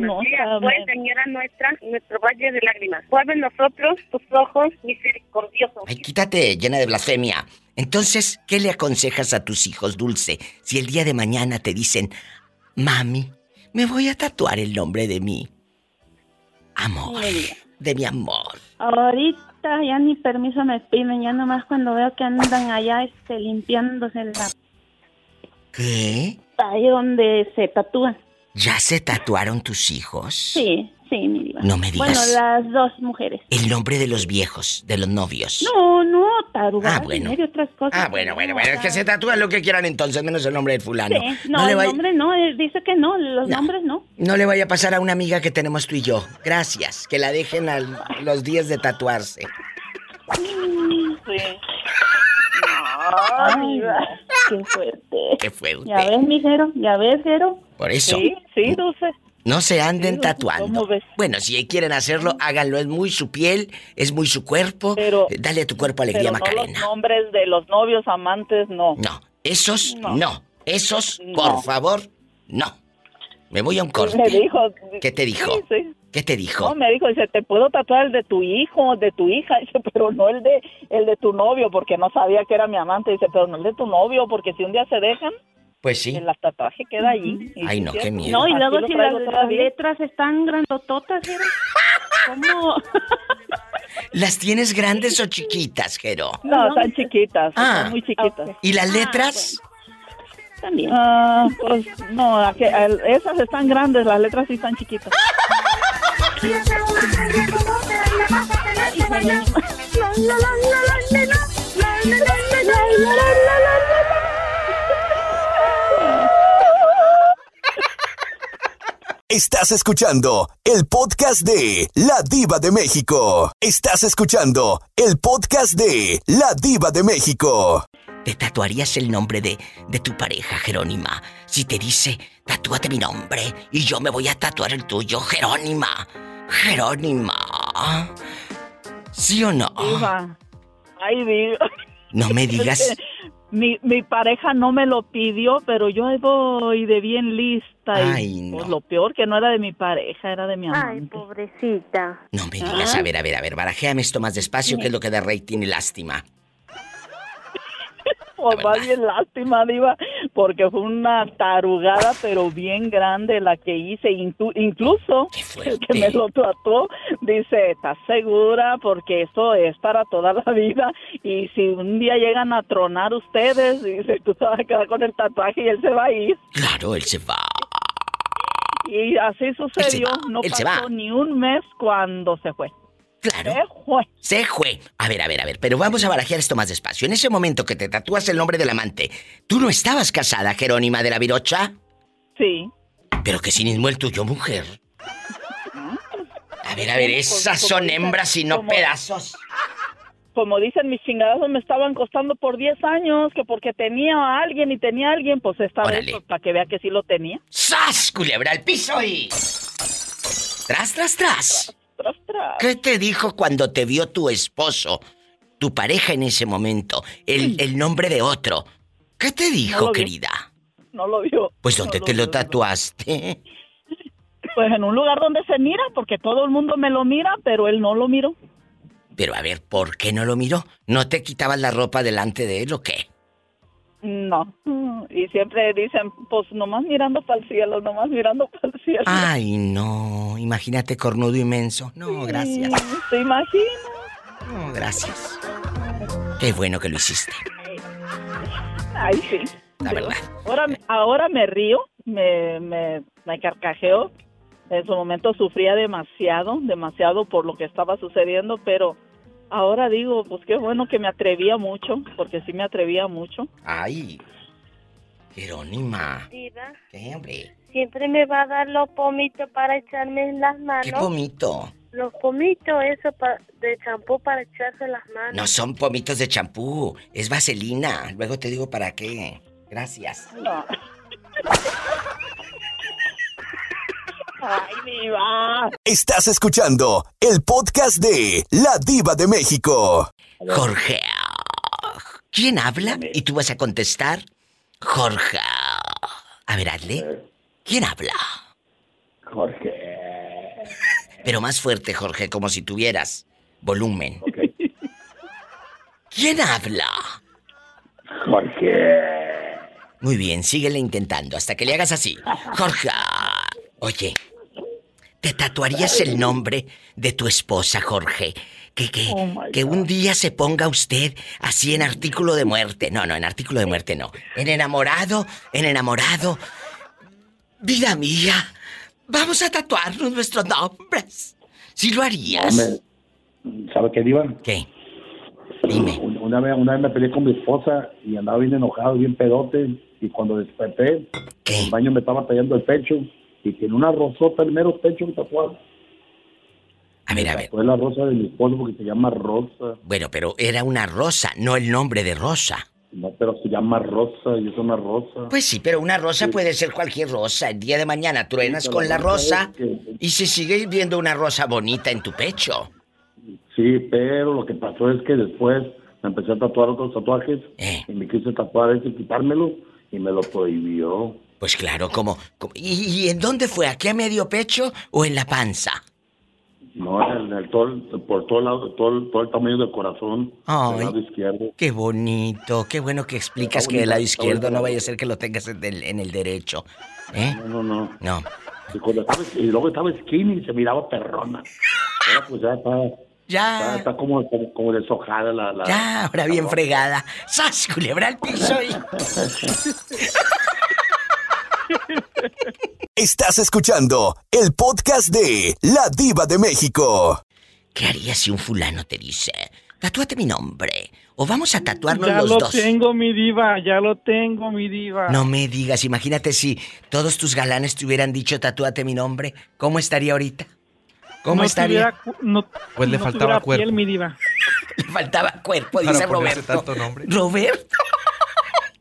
No, pues, Señora nuestra, nuestro valle de lágrimas. Vuelve en nosotros tus ojos misericordiosos. Ay, quítate, llena de blasfemia. Entonces, ¿qué le aconsejas a tus hijos, Dulce, si el día de mañana te dicen, mami, me voy a tatuar el nombre de mi amor, diva. de mi amor? Ahorita ya ni permiso me piden, ya nomás cuando veo que andan allá este, limpiándose la... ¿Qué? Ahí donde se tatúan. ¿Ya se tatuaron tus hijos? Sí, sí, mi diva. No me digas. Bueno, las dos mujeres. El nombre de los viejos, de los novios. No, no, tarugas. Ah, bueno. en serio, otras cosas. Ah, bueno, bueno, No, bueno, es que se tatúan lo que quieran entonces, menos el nombre del fulano. Sí, no, el vaya- nombre no, él dice que no, los No. nombres no. no le vaya a pasar a una amiga que tenemos tú y yo. Gracias, que la dejen a los días de tatuarse. Sí. Ay, qué fuerte. Qué fuerte. Ya ves, mijero, ya ves, Jero. Por eso. Sí, sí, Dulce. No se anden Sí, tatuando. Bueno, si quieren hacerlo, háganlo. Es muy su piel, es muy su cuerpo. Pero- Dale a tu cuerpo alegría, Pero no Macarena. los nombres de los novios amantes, no. No, esos no. No. Esos, No. por favor, no. Me voy a un corte. Me dijo. ¿Qué te dijo? Sí, sí. ¿Qué te dijo? No, me dijo, dice, te puedo tatuar el de tu hijo, de tu hija, [laughs] dice, pero no el de el de tu novio, porque no sabía que era mi amante, dice, pero no el de tu novio, porque si un día se dejan, Pues sí. el tatuaje queda allí. Ay, no, qué miedo. No, y luego si las, letras están grandototas, Jero. ¿Cómo? ¿Las tienes grandes o chiquitas, Jero? No, están chiquitas, Ah. están muy chiquitas. ¿Y las letras? También. Ah, pues no, a que- a- esas están grandes, las letras sí están chiquitas. Estás escuchando el podcast de La Diva de México. Estás escuchando el podcast de La Diva de México. ¿Te tatuarías el nombre de, de tu pareja, Jerónima? Si te dice, tatúate mi nombre y yo me voy a tatuar el tuyo, Jerónima. Jerónima. ¿Sí o no? Diva. Ay, diva. No me digas. [laughs] Mi, mi pareja no me lo pidió, pero yo ahí voy de bien lista. Y, Ay, pues, lo peor que no era de mi pareja, era de mi amante. Ay, pobrecita. No me digas, a ver, a ver, a ver, barajéame esto más despacio, que es lo que da rating y lástima. [laughs] Pues más bien lástima, Diva, porque fue una tarugada, pero bien grande la que hice. Incluso el que me lo trató dice: ¿Estás segura? Porque eso es para toda la vida. Y si un día llegan a tronar ustedes, dice: Tú te vas a quedar con el tatuaje y él se va a ir. Claro, él se va. Y así sucedió. No él pasó ni un mes cuando se fue. Claro. Se fue. Se fue. A ver, a ver, a ver, pero vamos a barajear esto más despacio. En ese momento que te tatúas el nombre del amante, ¿tú no estabas casada, Jerónima de la Virocha? Sí. Pero que sin mismo el tuyo, mujer. A ver, a ver, esas son hembras y no pedazos. como dicen mis chingadazos me estaban costando por 10 años, que porque tenía a alguien y tenía a alguien, pues esta vez pues, para que vea que sí lo tenía. ¡Sas! Culebra al piso y. Tras, tras, tras. Tras, tras. ¿Qué te dijo cuando te vio tu esposo, tu pareja en ese momento, el, el nombre de otro? ¿Qué te dijo, lo querida? No lo vio. Pues ¿dónde te lo tatuaste? Pues en un lugar donde se mira, porque todo el mundo me lo mira, pero él no lo miró. Pero a ver, ¿por qué no lo miró? ¿No te quitabas la ropa delante de él o qué? No. [laughs] Y siempre dicen, pues nomás mirando para el cielo, nomás mirando para el cielo. Ay, no. Imagínate cornudo inmenso. No, gracias. ¿Te imaginas? No, gracias. Qué bueno que lo hiciste. Ay, sí. La verdad. Ahora, ahora me río, me, me, me carcajeo. En su momento sufría demasiado, demasiado por lo que estaba sucediendo, pero ahora digo, pues qué bueno que me atrevía mucho, porque sí me atrevía mucho. Ay. Jerónima. Diva, ¿Qué, hombre? siempre me va a dar los pomitos para echarme en las manos. ¿Qué pomito? Los pomitos, eso pa- de champú para echarse en las manos. No son pomitos de champú, es vaselina. Luego te digo para qué. Gracias. No. [laughs] Ay, diva. Estás escuchando el podcast de La Diva de México. Jorge. ¿Quién habla? Y tú vas a contestar. Jorge. A ver, hazle. ¿Quién habla? Jorge. Pero más fuerte, Jorge, como si tuvieras volumen. ¿Quién habla? Jorge. Muy bien, síguele intentando hasta que le hagas así. Jorge. Oye, ¿te tatuarías el nombre de tu esposa, Jorge? Que, que, que un día se ponga usted así en artículo de muerte. No, no, en artículo de muerte no. En enamorado, en enamorado. Vida mía, vamos a tatuarnos nuestros nombres. ¿Sí lo harías? Hombre, ¿sabe qué, Diva? ¿Qué? Dime. Una vez, una vez me peleé con mi esposa y andaba bien enojado, bien pedote. Y cuando desperté, en el baño me estaba tallando el pecho y tiene una rosota, el mero pecho tatuado. A ver, a ver. Fue la rosa de mi esposo porque se llama Rosa. Bueno, pero era una rosa, no el nombre de rosa. No, pero se llama Rosa y es una rosa. Pues sí, pero una rosa puede ser cualquier rosa. El día de mañana truenas Sí, con la rosa es que- y se sigue viendo una rosa bonita en tu pecho. Sí, pero lo que pasó es que después me empecé a tatuar otros tatuajes Eh. y me quise tatuar ese y quitármelo y me lo prohibió. Pues claro, como... como- ¿Y, y en dónde fue? ¿Aquí a medio pecho o en la panza? No, en el, todo, por todo el lado, todo el, todo el tamaño del corazón, Ay. del lado izquierdo. Qué bonito, qué bueno que explicas que del lado izquierdo no vaya a ser que lo tengas en el, en el derecho. ¿Eh? No, no, no. No. Y, cuando estaba- y luego estaba skinny y se miraba perrona. Ahora pues ya está, Ya. está, está como, como, como deshojada la... la Ya, ahora bien fregada. ¡Sas, culebra al piso y... [laughs] Estás escuchando el podcast de La Diva de México. ¿Qué harías si un fulano te dice, Tatúate mi nombre. O vamos a tatuarnos ya los lo dos. tengo, mi diva, ya lo tengo, mi diva. No me digas, imagínate si todos tus galanes te hubieran dicho tatúate mi nombre. ¿Cómo estaría ahorita? ¿Cómo No estaría? tuviera no- Pues le no faltaba cuerpo. piel, mi diva. [laughs] Le faltaba cuerpo, Para dice Roberto. tanto nombre. Roberto.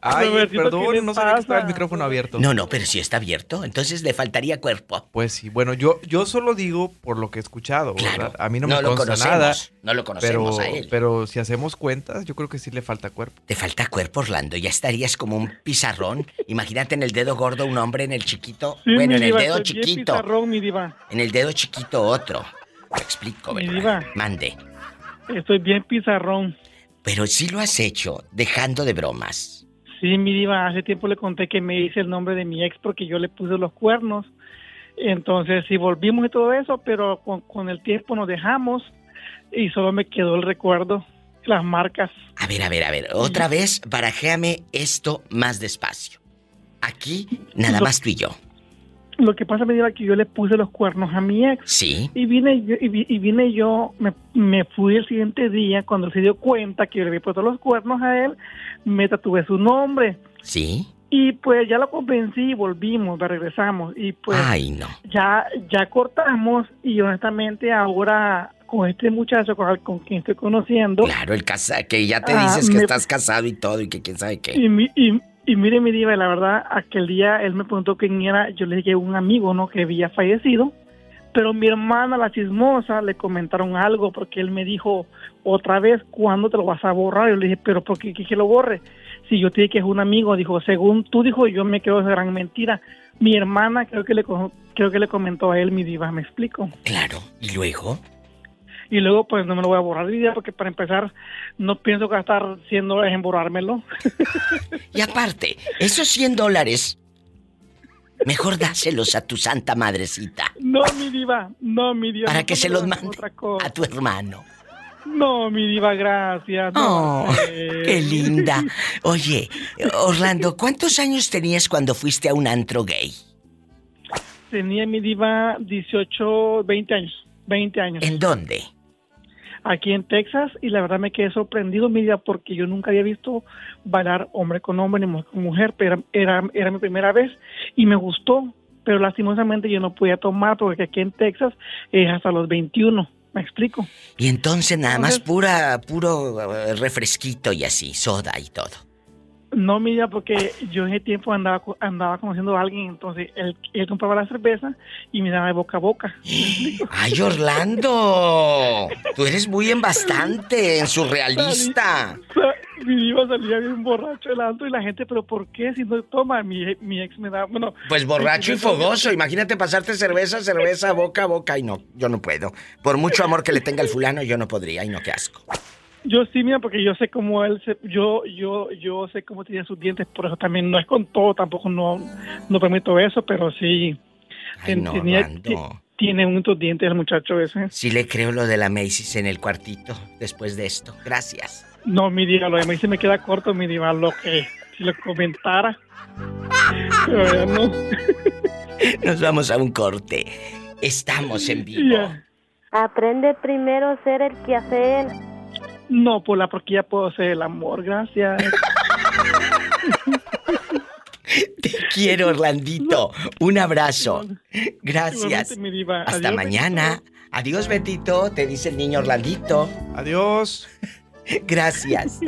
Ay, Robertito, ¿qué perdón, no sabía que estaba el micrófono abierto. No, no, pero si está abierto, entonces le faltaría cuerpo. Pues sí, bueno, yo, yo solo digo por lo que he escuchado, ¿verdad? A mí no, No me lo consta conocemos, nada. no lo conocemos pero, a él. Pero si hacemos cuentas, yo creo que sí le falta cuerpo. Te falta cuerpo, Orlando. Ya estarías como un pizarrón. Imagínate en el dedo gordo un hombre, en el chiquito. Sí, bueno, mi en el diva, dedo chiquito. pizarrón, mi diva. En el dedo chiquito otro. Me explico, Mi ¿verdad? diva. Mande. Estoy bien pizarrón. Pero sí lo has hecho, dejando de bromas. Sí, mi diva, hace tiempo le conté que me hice el nombre de mi ex porque yo le puse los cuernos. Entonces, sí, volvimos y todo eso, pero con, con el tiempo nos dejamos y solo me quedó el recuerdo, las marcas. A ver, a ver, a ver. Otra vez, barajéame esto más despacio. Aquí, nada más tú y yo. Lo que pasa, diva, que yo le puse los cuernos a mi ex. Sí. Y vine yo, y, vi- y vine yo me, me fui el siguiente día, cuando él se dio cuenta que yo le había puesto los cuernos a él, me tatué su nombre. Sí. Y pues ya lo convencí y volvimos, regresamos. Y pues Ay, no. ya, ya cortamos y honestamente ahora con este muchacho con, con quien estoy conociendo. Claro, el casa que ya te Ah, dices que me- estás casado y todo y que quién sabe qué. Y, mi- y, y mire mi diva, la verdad, aquel día él me preguntó quién era, yo le dije un amigo, ¿no? Que había fallecido. Pero mi hermana, la chismosa, le comentaron algo porque él me dijo otra vez, ¿cuándo te lo vas a borrar? Yo le dije, ¿pero por qué, qué que lo borre? Si yo te dije que es un amigo, dijo, según tú, dijo, yo me quedo esa gran mentira. Mi hermana creo que le creo que le comentó a él, mi diva, ¿me explico? Claro. ¿Y luego? Y luego, pues no me lo voy a borrar día porque para empezar, no pienso gastar 100 dólares en borrármelo. [laughs] Y aparte, esos 100 dólares, mejor dáselos a tu santa madrecita. No, mi diva, no, mi diva. Para no que se los mande a tu hermano. No, mi diva, gracias. no, Oh, eh. [laughs] qué linda. Oye, Orlando, ¿cuántos años tenías cuando fuiste a un antro gay? Tenía mi diva 18, 20 años. 20 años. ¿En dónde? Aquí en Texas y la verdad me quedé sorprendido, porque yo nunca había visto bailar hombre con hombre ni mujer con mujer, pero era, era, era mi primera vez y me gustó, pero lastimosamente yo no podía tomar porque aquí en Texas es hasta los 21. ¿Me explico? Y entonces nada más pura, puro eh, refresquito y así, soda y todo. No, mira, porque yo en ese tiempo andaba andaba conociendo a alguien, entonces él, él compraba la cerveza y me daba de boca a boca. [gasps] ¡Ay, Orlando! Tú eres muy en bastante, en surrealista. Mi diva salía bien borracho del alto y la gente, pero ¿por qué si no toma? Mi, mi ex me da, bueno... Pues borracho y fogoso. Imagínate pasarte cerveza, cerveza, boca a boca. Y no, yo no puedo. Por mucho amor que le tenga el fulano, yo no podría. Y no, qué asco. Yo sí, mira, porque yo sé cómo él, se, yo, yo, yo sé cómo tiene sus dientes, por eso también no es con todo, tampoco no, no permito eso, pero sí. Ay, ten- no, tenía- tiene muchos dientes el muchacho ese. Sí le creo lo de la Macy's en el cuartito después de esto. Gracias. No, mi diva, lo demás se me queda corto, mi diva, lo que, si lo comentara. [laughs] Pero ya no. Nos vamos a un corte. Estamos en vivo. Aprende primero a ser el que hacer. No, Pola, porque ya puedo hacer el amor, gracias. Te quiero, Orlandito. Un abrazo. Gracias. Hasta Adiós, mañana. Adiós, Betito. Te dice el niño Orlandito. Adiós. [laughs] Gracias.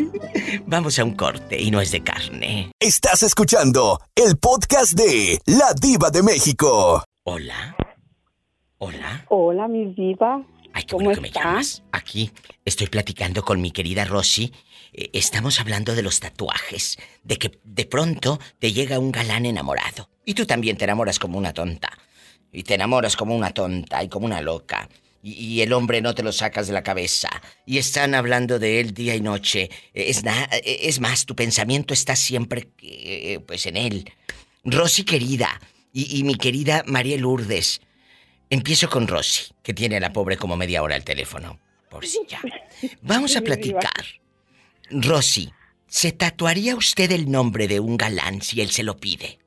Vamos a un corte y no es de carne. Estás escuchando el podcast de La Diva de México. Hola. Hola. Hola, mi diva. Ay, qué ¿Cómo bueno que me está? llamas. Aquí estoy platicando con mi querida Rosy. Eh, Estamos hablando de los tatuajes, de que de pronto te llega un galán enamorado. Y tú también te enamoras como una tonta. Y te enamoras como una tonta y como una loca. Y, y el hombre no te lo sacas de la cabeza. Y están hablando de él día y noche. Eh, Es, na- eh, es más, tu pensamiento está siempre eh, pues en él. Rosy querida. Y, y mi querida María Lourdes. Empiezo con Rosy, que tiene a la pobre como media hora al teléfono. Por si ya. Vamos a [laughs] platicar. Rosy, ¿se tatuaría usted el nombre de un galán si él se lo pide?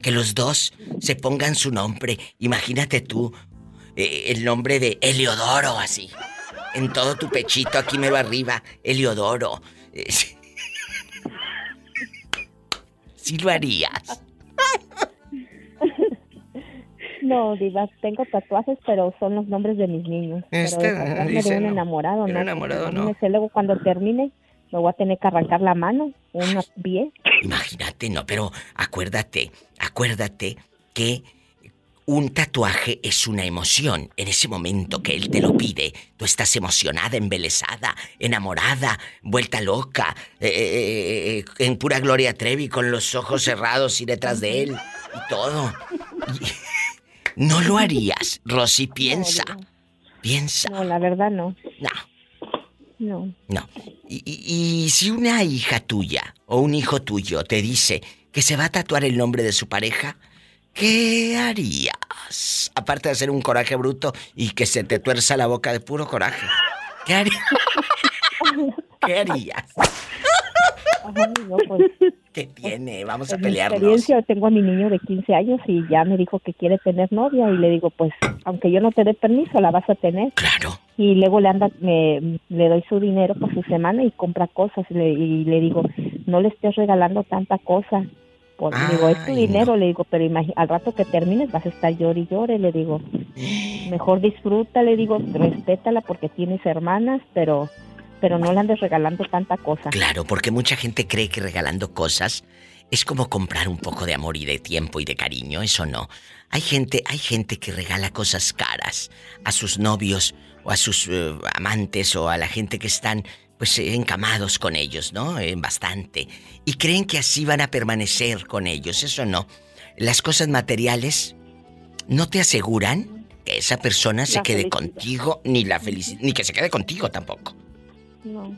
Que los dos se pongan su nombre. Imagínate tú, eh, el nombre de Eleodoro, así. en todo tu pechito, aquí mero arriba, Eliodoro. Eh, [laughs] sí lo harías. No, Diva, tengo tatuajes, pero son los nombres de mis niños. Este, pero dice de un enamorado, ¿no? enamorado, no. sé, luego cuando termine, me voy a tener que arrancar la mano, una pie. Imagínate, no, pero acuérdate, acuérdate que un tatuaje es una emoción. En ese momento que él te lo pide, tú estás emocionada, embelesada, enamorada, vuelta loca, eh, eh, eh, en pura Gloria Trevi, con los ojos cerrados y detrás de él y todo. Y- no lo harías, Rosy, piensa. Piensa. No, la verdad no. No. No. No. Y, y- y si una hija tuya o un hijo tuyo te dice que se va a tatuar el nombre de su pareja, ¿qué harías? Aparte de hacer un coraje bruto y que se te tuerza la boca de puro coraje. ¿Qué harías? [laughs] ¿Qué harías? Ay, no, pues, ¿Qué tiene? Vamos a en pelearnos. experiencia tengo a mi niño de 15 años y ya me dijo que quiere tener novia y le digo, pues, aunque yo no te dé permiso, la vas a tener. Claro. Y luego le anda, me, le doy su dinero por su semana y compra cosas y le, y le digo, no le estés regalando tanta cosa. Le digo, es tu dinero, le digo, pero al rato que termines vas a estar llore y llore, le digo. Mejor disfruta, le digo, respétala porque tienes hermanas, pero pero no le andes regalando tanta cosa. Claro, porque mucha gente cree que regalando cosas es como comprar un poco de amor y de tiempo y de cariño, eso no. Hay gente, hay gente que regala cosas caras a sus novios o a sus eh, amantes o a la gente que están pues encamados con ellos, ¿no? Eh, bastante. Y creen que así van a permanecer con ellos, eso no. Las cosas materiales no te aseguran que esa persona se La quede felicidad. contigo ni la felicidad ni que se quede contigo tampoco. No.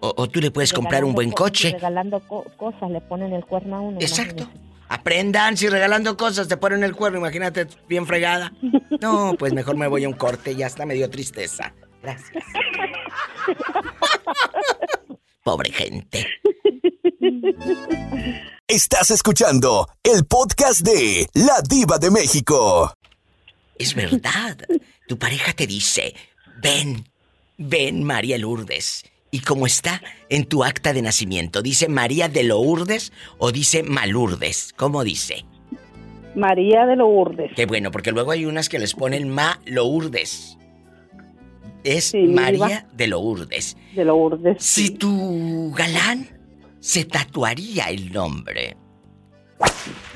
O, o tú le puedes comprar un buen co- coche. Regalando co- cosas, le ponen el cuerno a uno. Exacto. Aprendan, si regalando cosas te ponen el cuerno, imagínate, bien fregada. No, pues mejor me voy a un corte, ya está, me dio tristeza. Gracias. [laughs] Pobre gente. Estás escuchando el podcast de La Diva de México. Es verdad. Tu pareja te dice, ven, ven María Lourdes. ¿Y cómo está en tu acta de nacimiento? ¿Dice María de Lourdes o dice Malurdes? ¿Cómo dice? María de Lourdes. Qué bueno, porque luego hay unas que les ponen Ma Lourdes. Es Sí, María de Lourdes. De Lourdes. Si tu galán se tatuaría el nombre,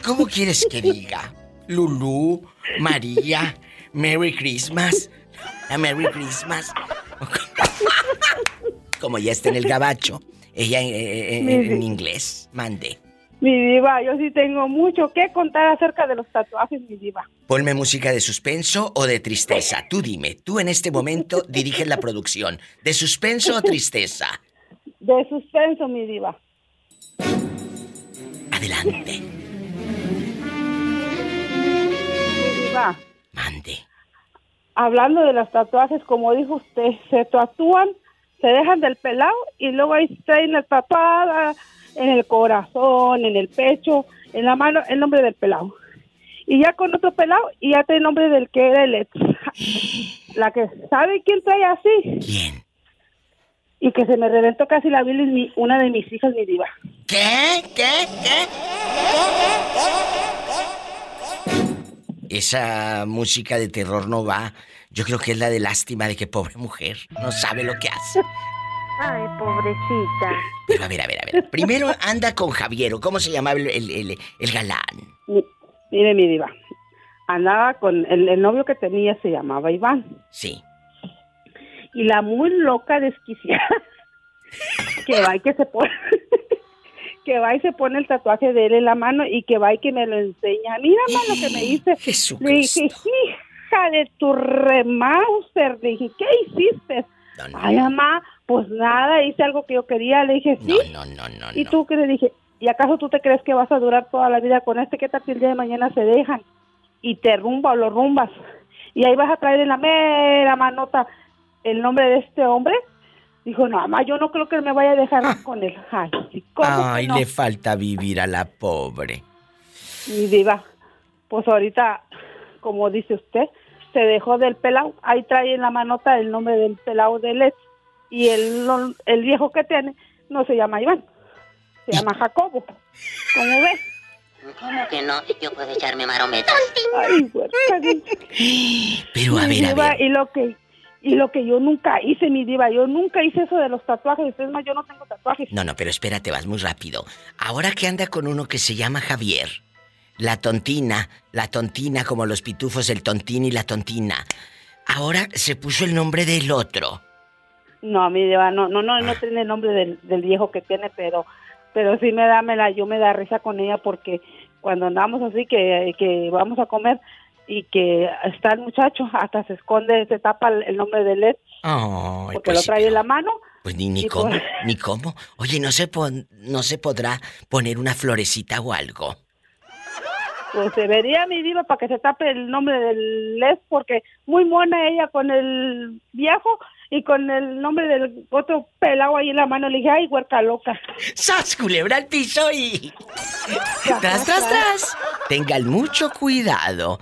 ¿cómo quieres que diga? Lulú, María, Merry Christmas, a Merry Christmas. Como ya está en el gabacho, ella en, en inglés, mande. Mi diva, yo sí tengo mucho que contar acerca de los tatuajes, mi diva. Ponme música de suspenso o de tristeza. Tú dime, tú en este momento [laughs] diriges la producción. ¿De suspenso o tristeza? De suspenso, mi diva. Adelante. Mi diva. Mande. Hablando de los tatuajes, como dijo usted, se tatúan, se dejan del pelado y luego ahí traen la tatuada en el corazón, en el pecho, en la mano, el nombre del pelado. Y ya con otro pelado y ya trae el nombre del que era el ex. [sighs] La que sabe quién trae así. ¿Quién? Y que se me reventó casi la bilis mi, una de mis hijas, mi diva. ¿Qué? ¿Qué? ¿Qué? Esa música de terror no va. Yo creo que es la de lástima de que pobre mujer no sabe lo que hace. Ay, pobrecita. Pero a ver, a ver, a ver. Primero anda con Javiero. ¿Cómo se llamaba el, el- el- el galán? Mi- mire, mi diva. Andaba con el, el novio que tenía, se llamaba Iván. Sí. Y la muy loca desquiciada [laughs] que va y que se pone que va y se pone el tatuaje de él en la mano y que va y que me lo enseña. Mira, mamá, lo que me hice. Le dije, hija de tu remauser. Le dije, ¿qué hiciste? Ay, mamá, pues nada, hice algo que yo quería. Le dije, sí. No, no, no. ¿Y tú qué le dije? ¿Y acaso tú te crees que vas a durar toda la vida con este? ¿Qué tal si el día de mañana se dejan? Y te rumba o lo rumbas. Y ahí vas a traer en la mera manota el nombre de este hombre. Dijo, no, mamá, yo no creo que me vaya a dejar con él. Ay, sí, ¿cómo que Ay, no? le falta vivir a la pobre. Mi diva, pues ahorita, como dice usted, se dejó del pelao. Ahí trae en la manota el nombre del pelao del ex. Y el, el viejo que tiene no se llama Iván, se llama Jacobo. ¿Cómo ves? ¿Cómo que no? Yo puedo echarme marometas. Ay, güey. [gasps] Pero a ver, a ver. Y lo que y lo que yo nunca hice, mi diva, yo nunca hice eso de los tatuajes. Es más, yo no tengo tatuajes. No, no, pero espérate, vas muy rápido. Ahora que anda con uno que se llama Javier, la tontina, la tontina como los pitufos, el tontín y la tontina. Ahora se puso el nombre del otro. No, mi diva, no, no, no, Ah. no tiene el nombre del, del viejo que tiene, pero, pero sí me da, me la, yo me da risa con ella porque cuando andamos así que, que vamos a comer y que está el muchacho, hasta se esconde, se tapa el, el nombre de Ay, porque pues, lo trae en la mano. pues ni, ni cómo, por- ni cómo. Oye, ¿no se, pon- ¿no se podrá poner una florecita o algo? Pues debería mi diva para que se tape el nombre del Les porque muy mona ella con el viejo y con el nombre del otro pelado ahí en la mano. Le dije, ay, huerca loca. ¡Sas, culebra al piso y... ¡Tras, tras, tras! Tengan mucho cuidado.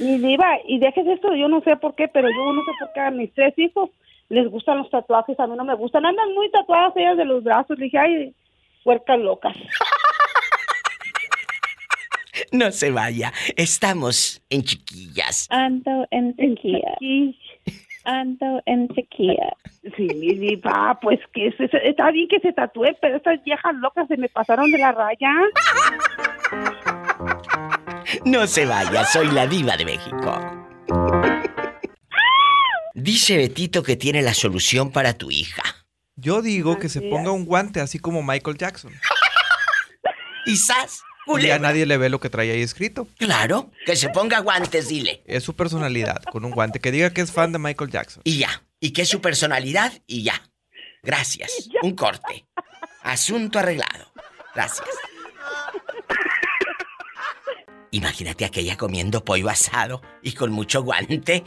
Mi diva, y dejes esto, yo no sé por qué, pero yo no sé por qué a mis tres hijos les gustan los tatuajes, a mí no me gustan. Andan muy tatuadas ellas de los brazos. Le dije, ay, huerca loca. [laughs] No se vaya. Estamos en chiquillas. Ando en sequía. Ando en sequía. Sí, mi diva, pues que se- se- está bien que se tatúe, pero estas viejas locas se me pasaron de la raya. [laughs] [laughs] No se vaya, soy la diva de México. Dice Betito que tiene la solución para tu hija. Yo digo que se ponga un guante así como Michael Jackson. [laughs] ¿Y sas? Y ya nadie le ve lo que trae ahí escrito. Claro, que se ponga guantes, dile. Es su personalidad, con un guante. Que diga que es fan de Michael Jackson. Y ya. Y que es su personalidad y ya. Gracias. Un corte. Asunto arreglado. Gracias. [laughs] Imagínate aquella comiendo pollo asado y con mucho guante.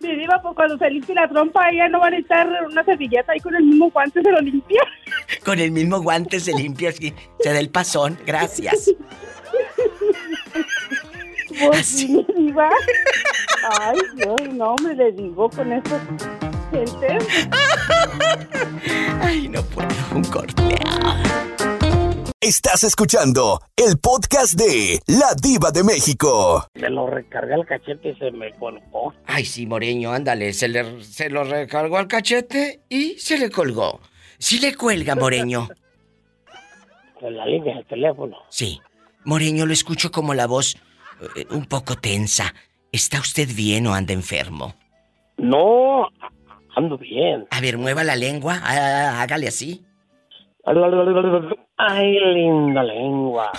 Mi diva, pues cuando se limpie la trompa, ella no va a necesitar una servilleta ahí con el mismo guante, se lo limpia. Con el mismo guante se limpia así. Se da el pasón. Gracias. Pues sí, mi diva. Ay, Dios, no, me le digo con estos gente. [laughs] Ay, no puedo. Un corte. Estás escuchando el podcast de La Diva de México. Me lo recargué el cachete y se me colgó. Ay, sí, Moreño, ándale. Se, le, se lo recargó al cachete y se le colgó. Sí le cuelga, Moreño. En la línea del teléfono. Sí. Moreño, lo escucho como la voz eh, un poco tensa. ¿Está usted bien o anda enfermo? No, ando bien. A ver, mueva la lengua. ah, hágale así. Ay, linda lengua.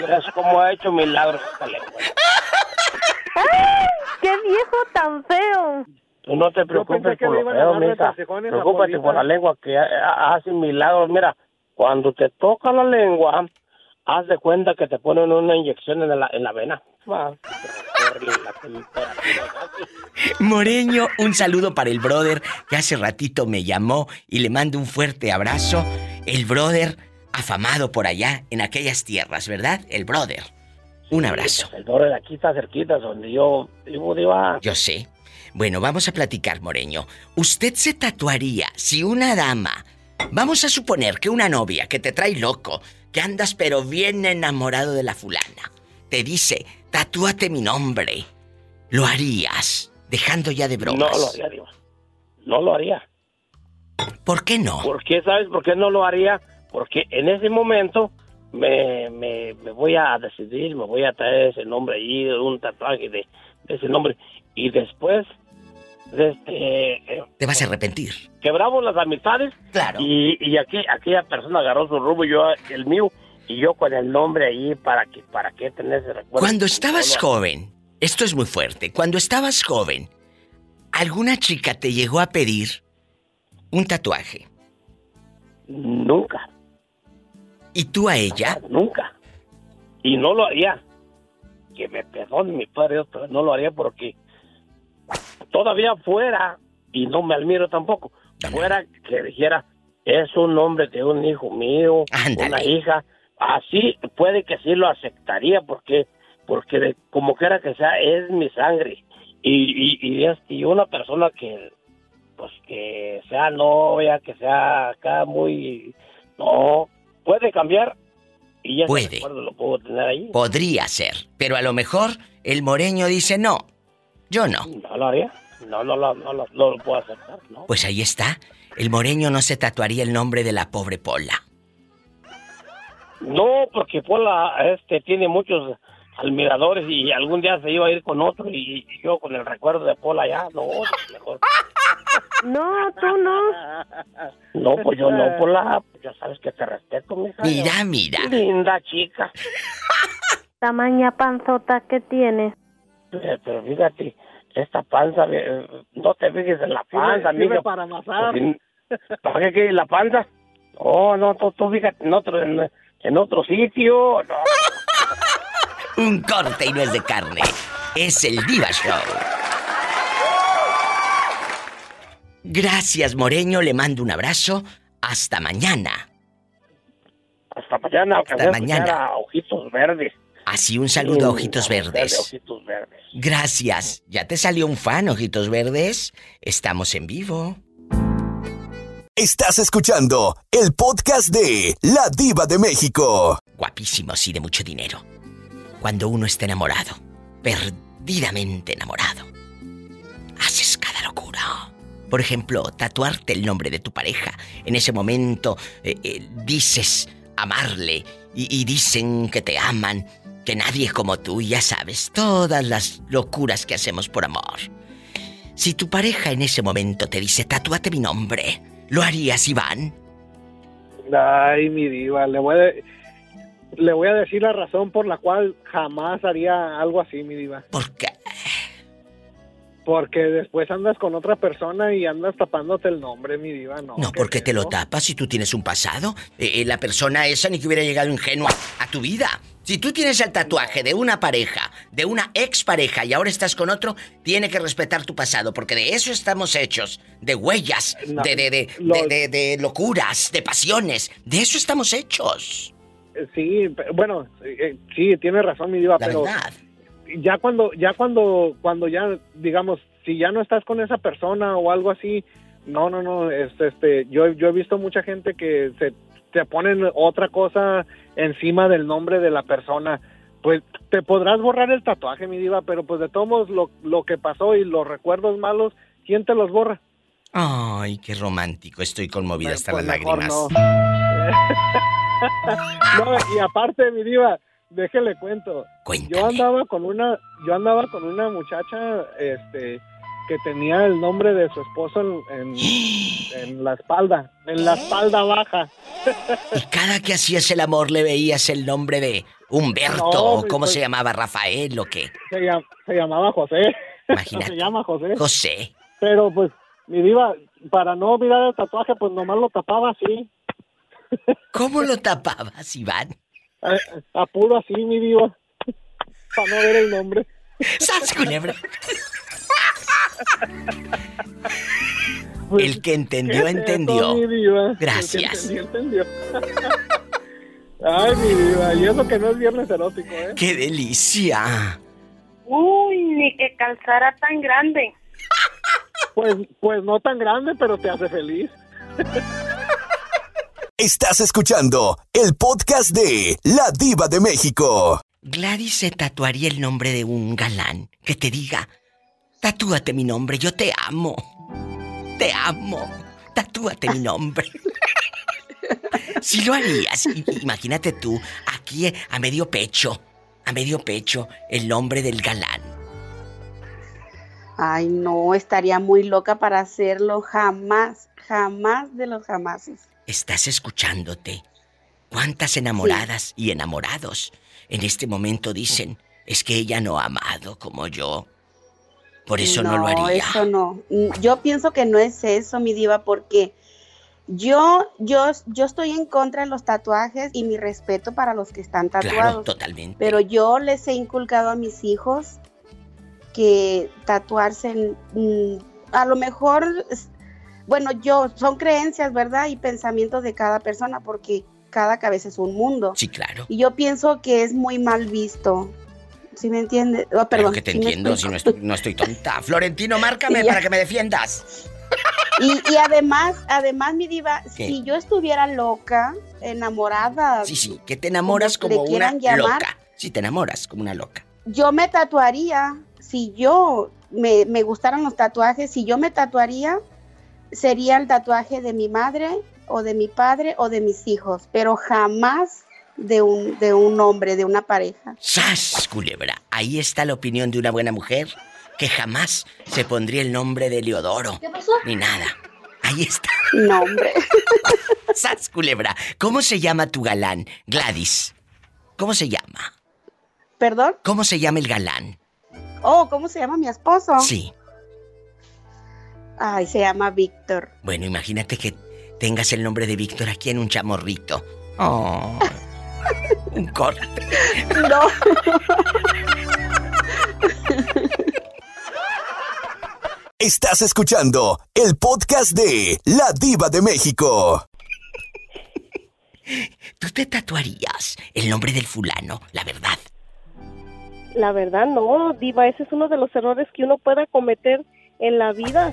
Miras cómo ha hecho milagros esta lengua. ¡Qué viejo tan feo! Tú no te preocupes por lo feo, mija. Preocúpate por la lengua que ha- ha- hace milagros. Mira, cuando te toca la lengua, haz de cuenta que te ponen una inyección en la, en la vena. Moreño, un saludo para el brother que hace ratito me llamó y le mando un fuerte abrazo. El brother afamado por allá en aquellas tierras, ¿verdad? El brother. Un abrazo. El de aquí está cerquita, donde yo vivo. Yo sé. Bueno, vamos a platicar, Moreño. ¿Usted se tatuaría si una dama, vamos a suponer que una novia que te trae loco, que andas pero bien enamorado de la fulana, te dice, tatúate mi nombre, ¿lo harías? Dejando ya de bromas. No lo haría. No lo haría. ¿Por qué no? ¿Por qué? ¿Sabes por qué no lo haría? Porque en ese momento me, me, me voy a decidir, me voy a traer ese nombre ahí, un tatuaje de, de ese nombre. Y después, este, Te vas a arrepentir. quebramos las amistades. Claro. Y, y aquí, aquella persona agarró su rumbo, yo el mío, y yo con el nombre ahí, ¿para qué, para qué tener ese recuerdo? Cuando estabas joven, esto es muy fuerte, cuando estabas joven, ¿alguna chica te llegó a pedir un tatuaje? Nunca. ¿Y tú a ella? Nunca. Y no lo haría. Que me perdone mi padre, pero no lo haría porque todavía fuera, y no me admiro tampoco, fuera que dijera, es un nombre de un hijo mío, una hija, así puede que sí lo aceptaría porque porque de, como quiera que sea es mi sangre y, y, y, es, y una persona que pues que sea novia, que sea acá muy no puede cambiar y ya Puede. lo puedo tener ahí. Podría ser, pero a lo mejor el moreño dice no. Yo no. No lo haría. No, no, no, no, no, no lo puedo aceptar, ¿no? Pues ahí está. El moreño no se tatuaría el nombre de la pobre Pola. No, porque Pola este, tiene muchos admiradores y algún día se iba a ir con otro y, y yo con el recuerdo de Pola ya, no, mejor. [laughs] No, tú no. No, pues yo no, Pola, ya sabes que te respeto, mija. Mira, mira. Linda chica. [laughs] Tamaña panzota que tienes. Eh, Pero fíjate, esta panza, eh, no te fijes en la panza, Sirve amigo. para amasar. Pues, ¿Para qué quieres la panza? Oh, no, tú, tú fíjate en otro, en, otro sitio. No. [laughs] Un corte y no es de carne. Es el Diva Show. Gracias, Moreño. Le mando un abrazo. Hasta mañana. Hasta mañana, Hasta mañana. a Ojitos Verdes. Así un saludo a Ojitos De Verdes. Ojitos Verdes. Gracias. ¿Ya te salió un fan, Ojitos Verdes? Estamos en vivo. Estás escuchando el podcast de La Diva de México. Guapísimos y de mucho dinero. Cuando uno está enamorado, perdidamente enamorado, haces cada locura. Por ejemplo, tatuarte el nombre de tu pareja. En ese momento eh, eh, dices amarle y, y dicen que te aman, que nadie como tú, ya sabes, todas las locuras que hacemos por amor. Si tu pareja en ese momento te dice, tatúate mi nombre, ¿lo harías, Iván? Ay, mi diva, le voy a, le voy a decir la razón por la cual jamás haría algo así, mi diva. ¿Por qué? Porque después andas con otra persona y andas tapándote el nombre, mi diva, no. No, ¿qué porque es te lo tapas si tú tienes un pasado. Eh, eh, la persona esa ni que hubiera llegado ingenua a tu vida. Si tú tienes el tatuaje de una pareja, de una expareja y ahora estás con otro, tiene que respetar tu pasado, porque de eso estamos hechos. De huellas, No, de, de, de, lo- de, de- de locuras, de pasiones. De eso estamos hechos. Eh, Sí, bueno, eh, sí, tiene razón, mi diva, La pero verdad. ya cuando, ya cuando, cuando ya, digamos, si ya no estás con esa persona o algo así, no, no, no, este, este, yo, yo he visto mucha gente que se, te ponen otra cosa encima del nombre de la persona. Pues te podrás borrar el tatuaje, mi diva, pero pues de todos modos lo, lo que pasó y los recuerdos malos, ¿quién te los borra? Ay, qué romántico. Estoy conmovida hasta Pues las lágrimas. no. [laughs] No, y aparte, mi diva, déjele cuento. Yo andaba con una, yo andaba con una muchacha, este, que tenía el nombre de su esposo en, en, [gasps] en la espalda, en la espalda baja. [laughs] Y cada que hacías el amor le veías el nombre de Humberto, No, o cómo se llamaba, Rafael o qué. Se, llam- se llamaba José. [laughs] Imagínate. se llama José. José. Pero pues, mi diva, para no olvidar el tatuaje, pues nomás lo tapaba así, [laughs] ¿Cómo lo tapabas, Iván? a, a puro así, mi diva, para no ver el nombre. ¡Sas, culebra! El que entendió, entendió. Eso, mi diva. El que Gracias. entendió, entendió. [laughs] Ay, mi diva, y eso que no es viernes erótico, ¿eh? ¡Qué delicia! Uy, ni que calzara tan grande. [laughs] Pues, pues no tan grande, pero te hace feliz. Estás escuchando el podcast de La Diva de México. Gladys se tatuaría el nombre de un galán que te diga, tatúate mi nombre, yo te amo. Te amo. Tatúate mi nombre. [laughs] Si lo harías, imagínate tú, aquí eh, a medio pecho, a medio pecho, el nombre del galán. Ay, no, estaría muy loca para hacerlo jamás, jamás de los jamases. Estás escuchándote. ¿Cuántas enamoradas y enamorados en este momento dicen, es que ella no ha amado como yo? Por eso no, lo haría. eso no. Mm, Yo pienso que no es eso, mi diva, porque yo, yo, yo estoy en contra de los tatuajes y mi respeto para los que están Claro, tatuados. totalmente. Pero yo les he inculcado a mis hijos que tatuarse, mm, a lo mejor, bueno, yo, son creencias, ¿verdad? Y pensamientos de cada persona, porque cada cabeza es un mundo. Sí, claro. Y yo pienso que es muy mal visto. ¿Sí me entiendes? Oh, perdón. que te ¿sí me entiendo, si no estoy, no estoy tonta. [laughs] Florentino, márcame para que me defiendas. Y, y además, además, mi diva, ¿Qué? si yo estuviera loca, enamorada, Sí, sí, que te enamoras Como una llamar. loca. Sí, te enamoras como una loca. yo me tatuaría, si yo me, me gustaran los tatuajes, si yo me tatuaría, sería el tatuaje de mi madre o de mi padre o de mis hijos, pero jamás de un, de un hombre, de una pareja. ¡Sas, culebra! Ahí está la opinión de una buena mujer que jamás se pondría el nombre de Leodoro. ¿Qué pasó? Ni nada. Ahí está. No, hombre. [laughs] ¡Sas, culebra! ¿Cómo se llama tu galán, Gladys? ¿Cómo se llama? ¿Perdón? ¿Cómo se llama el galán? Oh, ¿cómo se llama mi esposo? Sí. Ay, se llama Víctor. Bueno, imagínate que tengas el nombre de Víctor aquí en un chamorrito. Oh. [laughs] un corte. No. Estás escuchando el podcast de La Diva de México. ¿Tú te tatuarías el nombre del fulano, la verdad? La verdad, no, Diva, ese es uno de los errores que uno pueda cometer en la vida.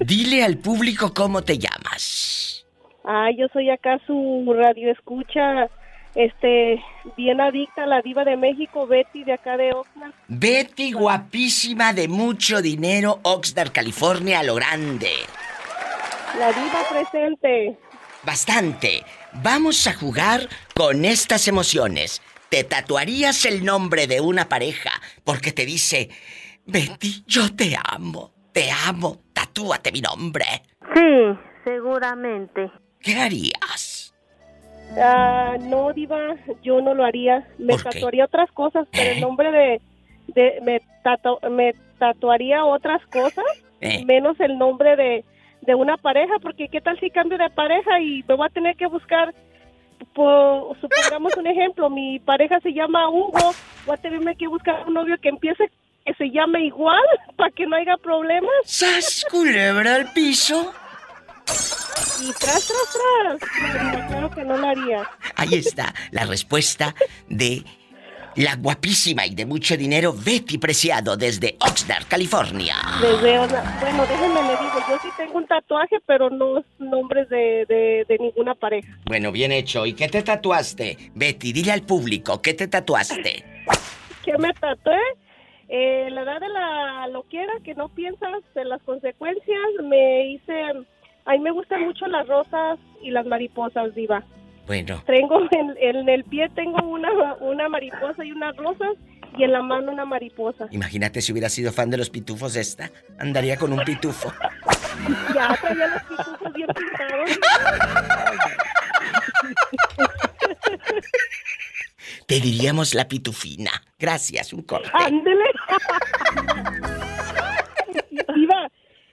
Dile al público cómo te llamas. Ah, yo soy acá su radio escucha, este, bien adicta a la Diva de México, Betty, de acá de Oxnard. Betty, guapísima, de mucho dinero, Oxnard, California, a lo grande. La Diva presente. Bastante. Vamos a jugar con estas emociones. ¿Te tatuarías el nombre de una pareja porque te dice, Betty, yo te amo, te amo, tatúate mi nombre? Sí, seguramente. ¿Qué harías? Ah, no, Diva, yo no lo haría. Me ¿Por qué? tatuaría otras cosas, pero el nombre de, de me, tatu- me tatuaría otras cosas, Eh. menos el nombre de, de una pareja, porque qué tal si cambio de pareja y me voy a tener que buscar, por, supongamos un ejemplo, mi pareja se llama Hugo, voy a tenerme que buscar un novio que empiece que se llame igual [laughs] para que no haya problemas. ¡Sas, culebra al piso! Y tras, tras, tras. Claro que no lo haría. Ahí está la respuesta de la guapísima y de mucho dinero Betty Preciado desde Oxnard, California. Desde bueno, déjenme le digo, yo sí tengo un tatuaje, pero no es nombres de, de, de ninguna pareja. Bueno, bien hecho. ¿Y qué te tatuaste? Betty, dile al público, ¿qué te tatuaste? ¿Qué me tatué? Eh, la edad de la loquera, que no piensas en las consecuencias, me hice... A mí me gustan mucho las rosas y las mariposas, diva. Bueno, Tengo [laughs] en, en el pie tengo una, una mariposa y unas rosas y en la mano una mariposa. imagínate si hubiera sido fan de los pitufos esta. Andaría con un pitufo. [laughs] Ya traía los pitufos bien pintados. [laughs] Te diríamos la pitufina. Gracias, un corte. ¡Ándele!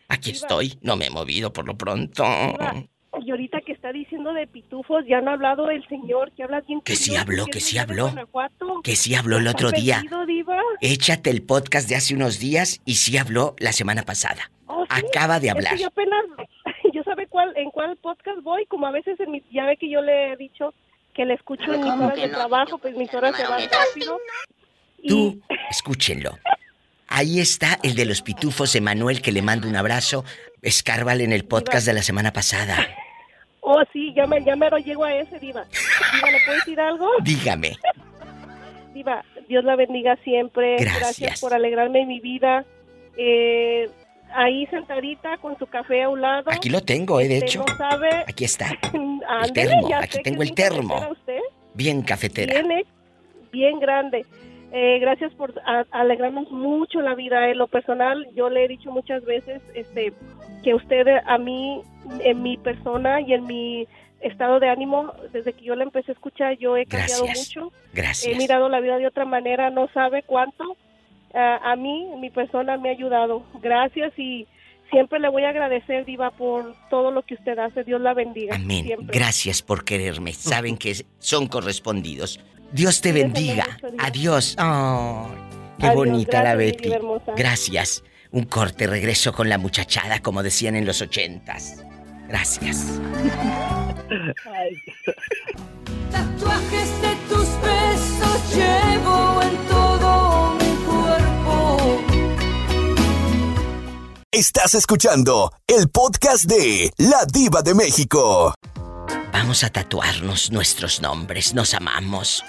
Aquí estoy. No me he movido por lo pronto. y ahorita que está diciendo de pitufos, ya no ha hablado el señor, que habla bien Que sí habló, que sí habló. Que sí habló el ¿Está otro día. Échate el podcast de hace unos días y sí habló la semana pasada. Oh. Acaba de hablar. yo apenas, [laughs] yo sabe cuál, en cuál podcast voy, como a veces en mi, ya ve que yo le he dicho que le escucho en mis ¿Cómo horas de trabajo, pues mis horas se van rápido. Tú, escúchenlo. Ahí está el de los pitufos, Emanuel, que le mando un abrazo. Escárbale en el podcast de la semana pasada. Oh, sí, ya me, ya me lo llego a ese, Diva. Diva, ¿le puedo decir algo? Dígame. [laughs] Diva, Dios la bendiga siempre. Gracias. por alegrarme mi vida. Eh, ahí sentadita con su café a un lado. Aquí lo tengo, eh, de hecho. no sabe. Aquí está. [laughs] El termo, aquí tengo el termo. usted. Bien cafetera. Bien, bien grande. Eh, gracias por alegrarnos mucho la vida. En lo personal, yo le he dicho muchas veces este, que usted a mí, en mi persona y en mi estado de ánimo, desde que yo la empecé a escuchar, yo he cambiado Gracias. mucho. Gracias. He mirado la vida de otra manera, no sabe cuánto. A mí, mi persona me ha ayudado. Gracias y siempre le voy a agradecer, Diva, por todo lo que usted hace. Dios la bendiga. Amén. Siempre. Gracias por quererme. [laughs] Saben que son correspondidos. Dios te bendiga. Adiós. Ay, qué Adiós. bonita la Gracias, Betty. Gracias. Un corte, regreso con la muchachada, como decían en los ochentas. Gracias. Tatuajes de tus besos llevo en todo mi cuerpo. Estás escuchando el podcast de La Diva de México. Vamos a tatuarnos nuestros nombres, nos amamos.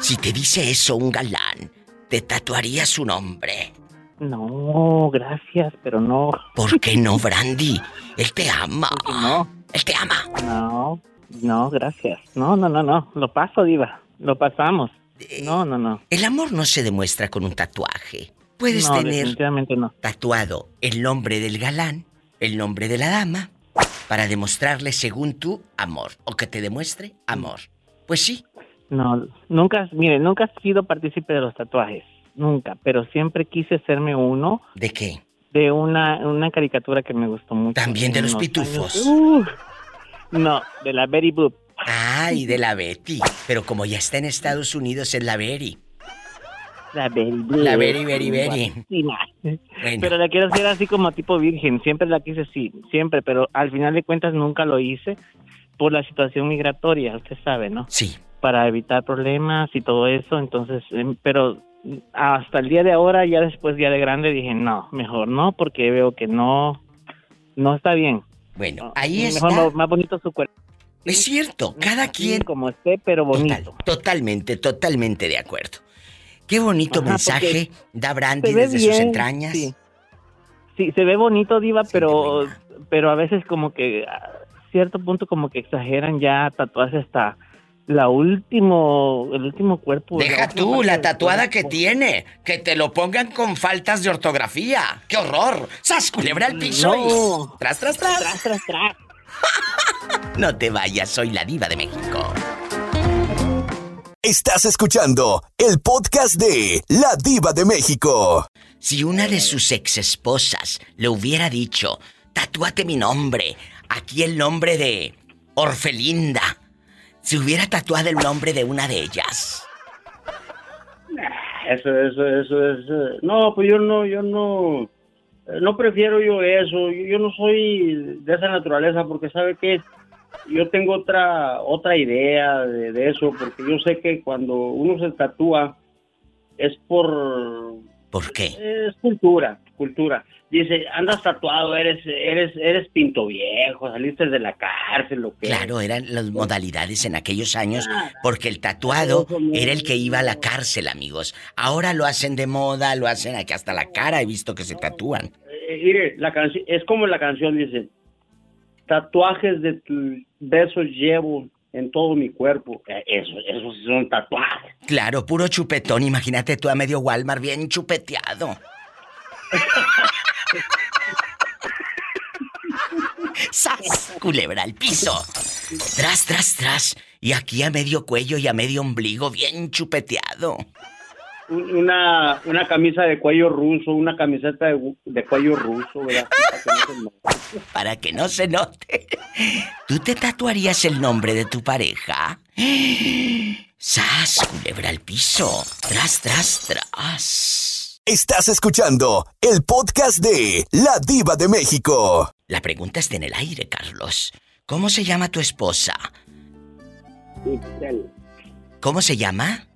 Si te dice eso un galán, te tatuaría su nombre. No, gracias, pero no. ¿Por qué no, Brandy? Él te ama. No. Él te ama. No, no, gracias. No, no, no, no. Lo paso, Diva. Lo pasamos. Eh, No, no, no. El amor no se demuestra con un tatuaje. Puedes No, tener no. tatuado el nombre del galán, el nombre de la dama, para demostrarle según tú amor, o que te demuestre amor. Pues sí. No, nunca, mire, nunca he sido partícipe de los tatuajes. Nunca. Pero siempre quise hacerme uno. ¿De qué? De una, una caricatura que me gustó mucho. También de los pitufos. Uh, no, de la Betty Boop. Ay, de la Betty. Pero como ya está en Estados Unidos, es la Betty. La Betty Boop. La Betty, Betty, Betty. Bueno. Pero la quiero hacer así como tipo virgen. Siempre la quise sí, siempre. Pero al final de cuentas nunca lo hice por la situación migratoria, usted sabe, ¿no? Sí. Para evitar problemas y todo eso. Entonces, em, pero hasta el día de ahora, ya después, ya de grande, dije, no, mejor no, porque veo que no, no está bien. Bueno, ahí Mejor está. más- más bonito su cuerpo. Es cierto, cada quien. Como esté, pero bonito. totalmente, totalmente de acuerdo. Qué bonito Ajá, mensaje da Brandy desde sus entrañas. Sí. Sí, se ve bonito, Diva, pero, pero a veces como que a cierto punto como que exageran ya tatuarse hasta la último, el último cuerpo. Deja última tú la tatuada cuerpo. que tiene. Que te lo pongan con faltas de ortografía. ¡Qué horror! ¡Sas, culebra al piso! No. y- ¡Tras, tras, tras! Tras, tras, tras. [laughs] No te vayas, soy la diva de México. Estás escuchando el podcast de La Diva de México. Si una de sus ex esposas le hubiera dicho, tatúate mi nombre, aquí el nombre de Orfelinda, se hubiera tatuado el nombre de una de ellas. Eso, eso, eso es. eh, No, pues yo no, yo no. eh, No prefiero yo eso. Yo, yo no soy de esa naturaleza porque, ¿sabe qué? Yo tengo otra otra idea de, de eso porque yo sé que cuando uno se tatúa es por. ¿Por qué? Es cultura, cultura. Dice, andas tatuado, eres eres eres pinto viejo, saliste de la cárcel, lo que Claro, eran las modalidades en aquellos años, porque el tatuado era el que iba a la cárcel, amigos. Ahora lo hacen de moda, lo hacen aquí hasta la cara, he visto que se tatúan. Eh, mire, la canción es como la canción dice, tatuajes de tus besos llevo en todo mi cuerpo. Eh, Eso, esos sí son tatuajes. Claro, puro chupetón, imagínate tú a medio Walmart bien chupeteado. [laughs] ¡Sas! Culebra al piso. Tras, tras, tras. Y aquí a medio cuello y a medio ombligo bien chupeteado. Un- Una, una camisa de cuello ruso, una camiseta de, de cuello ruso, ¿verdad? Para que no se note. ¿Tú te tatuarías el nombre de tu pareja? ¡Sas! Culebra al piso. Tras, tras, tras. Estás escuchando el podcast de La Diva de México. La pregunta está en el aire, Carlos. ¿Cómo se llama tu esposa? Itzel. ¿Cómo se llama?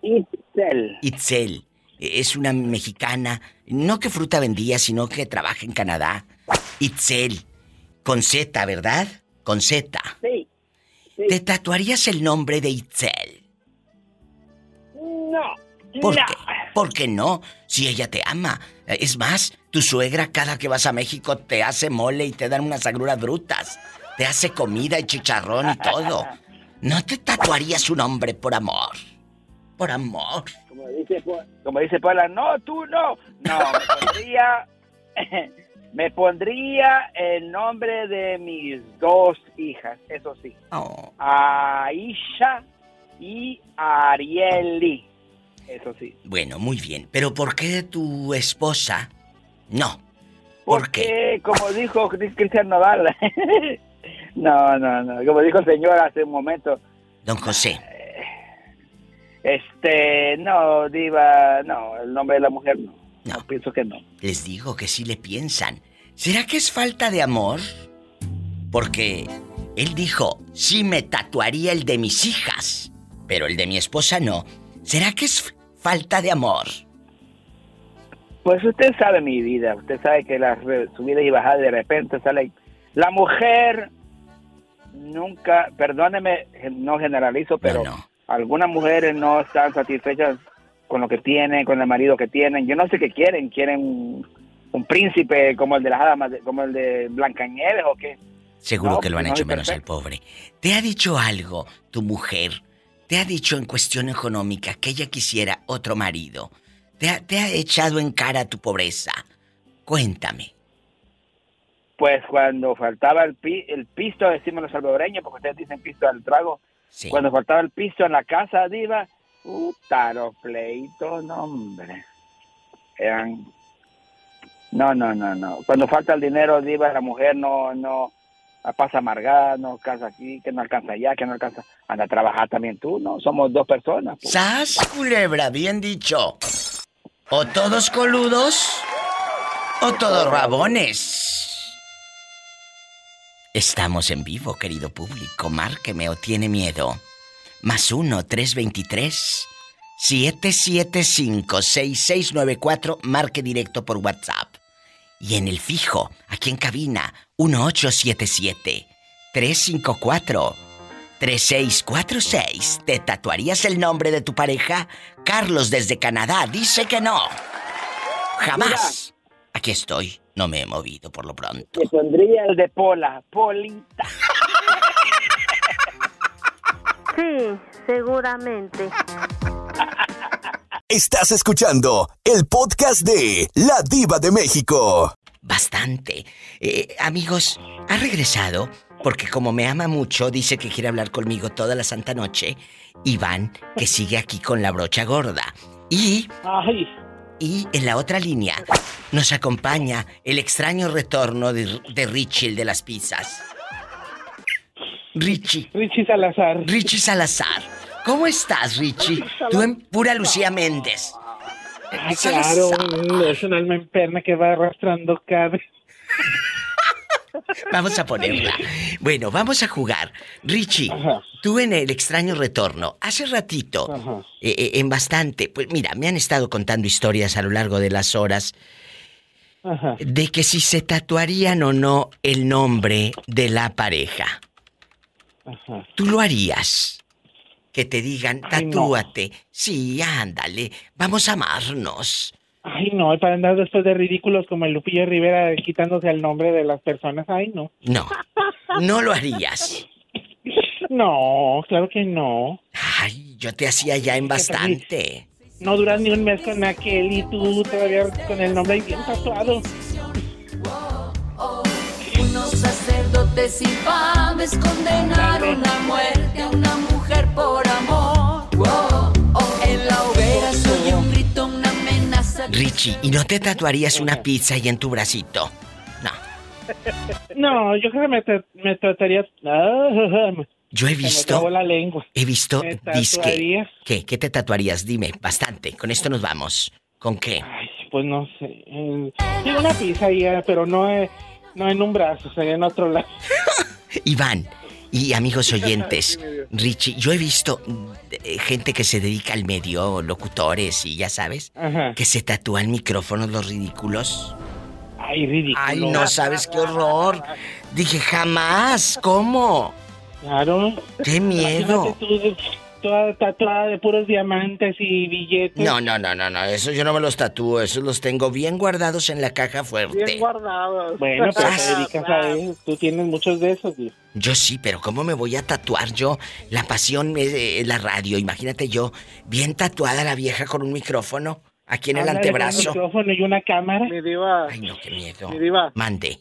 Itzel. Itzel. Es una mexicana. No que fruta vendía, sino que trabaja en Canadá. Itzel. Con Z, ¿verdad? Con Z. Sí. ¿Te tatuarías el nombre de Itzel? No. ¿Por no. qué? ¿Por qué no? Si ella te ama. Es más, tu suegra cada que vas a México te hace mole y te dan unas agruras brutas. Te hace comida y chicharrón y todo. ¿No te tatuarías su nombre por amor? Por amor. Como dice, como dice Paula, no, tú no. No, me pondría, [laughs] me pondría el nombre de mis dos hijas, eso sí. Oh. Aisha y Arieli. Eso sí. Bueno, muy bien. Pero ¿por qué tu esposa? No. ¿Por qué? Porque, como dijo Cris- Cristian Nodal, [laughs] no, no, no, como dijo el señor hace un momento, Don José. este, no, diva, no, el nombre de la mujer no. No. pienso que no. Les digo que sí le piensan. ¿Será que es falta de amor? Porque él dijo, sí me tatuaría el de mis hijas, pero el de mi esposa no. ¿Será que es falta de amor? Pues usted sabe mi vida, usted sabe que las subidas y bajadas de repente salen. La mujer nunca, perdóneme, no generalizo, pero algunas mujeres no están satisfechas con lo que tienen, con el marido que tienen. Yo no sé qué quieren, quieren un, príncipe como el de las hadas, como el de Blancanieves o qué. Seguro que lo han hecho menos al pobre. ¿Te ha dicho algo tu mujer? ¿Te ha dicho en cuestión económica que ella quisiera otro marido? ¿Te ha, te ha echado en cara tu pobreza? Cuéntame. Pues cuando faltaba el, pi, el pisto, decimos los salvadoreños, porque ustedes dicen pisto al trago. Cuando faltaba el pisto en la casa, Diva, puta, los pleitos, no, hombre. Eran. No, no, no, no. Cuando falta el dinero, Diva, la mujer no, no, pasa amargada, no alcanza aquí, que no alcanza allá, que no alcanza. Anda a trabajar también tú, ¿no? Somos dos personas. Pues. ¡Sas, culebra! Bien dicho. O todos coludos, o todos rabones. Estamos en vivo, querido público. Márqueme o tiene miedo. Más 1-323. 775-6694, marque directo por WhatsApp. Y en el fijo, aquí en cabina, 1877-354-3646. ¿Te tatuarías el nombre de tu pareja? Carlos desde Canadá dice que no. Jamás. Aquí estoy, no me he movido por lo pronto. Me pondría el de Pola, Polita. [laughs] Sí, seguramente. [laughs] Estás escuchando el podcast de La Diva de México. Bastante. Eh, amigos, ha regresado porque como me ama mucho, dice que quiere hablar conmigo toda la santa noche. Iván, que sigue aquí con la brocha gorda. Y... Ay. Y en la otra línea nos acompaña el extraño retorno de, de Richie, el de las pizzas. Richie. Richie Salazar. Richie Salazar. ¿Cómo estás, Richie? Tú en pura Lucía Méndez. Ay, claro, es un alma enferma que va arrastrando cabe. Vamos a ponerla. Bueno, vamos a jugar. Richie, tú en el extraño retorno, hace ratito, eh, eh, en bastante, pues mira, me han estado contando historias a lo largo de las horas de que si se tatuarían o no el nombre de la pareja. ¿Tú lo harías? Que te digan, tatúate. Sí, ándale, vamos a amarnos. Ay, no, para andar después de ridículos como el Lupillo Rivera quitándose el nombre de las personas, ay, no. No, no lo harías. [laughs] No, claro que no. Ay, yo te hacía ya en bastante. No duras ni un mes con aquel y tú todavía con el nombre bien tatuado. Unos sacerdotes infames condenaron a muerte ¿y no te tatuarías una pizza ahí en tu bracito? No. [laughs] No, yo creo que me, me trataría. [laughs] Yo he visto. Me la lengua. He visto disque. ¿Qué? ¿Qué te tatuarías? Dime, bastante. Con esto nos vamos. ¿Con qué? Ay, pues no sé. Tiene una pizza ahí, eh, pero no, no en un brazo, sería en otro lado. [laughs] Iván, y amigos oyentes, Richie, yo he visto eh, gente que se dedica al medio, locutores y ya sabes, que se tatúan micrófonos los ridículos. Ay, ridículo. Ay, no sabes qué horror. Dije, jamás, ¿cómo? Claro. Qué miedo toda tatuada de puros diamantes y billetes. No, no, no, no, no, eso yo no me los tatúo, esos los tengo bien guardados en la caja fuerte. Bien guardados. Bueno, pero te dedicas a eso, tú tienes muchos de esos. Yo sí, pero ¿cómo me voy a tatuar yo? La pasión es la radio, imagínate yo, bien tatuada la vieja con un micrófono aquí en el antebrazo. Un micrófono y una cámara. Mi diva. Ay, no, qué miedo. Mi diva. Mande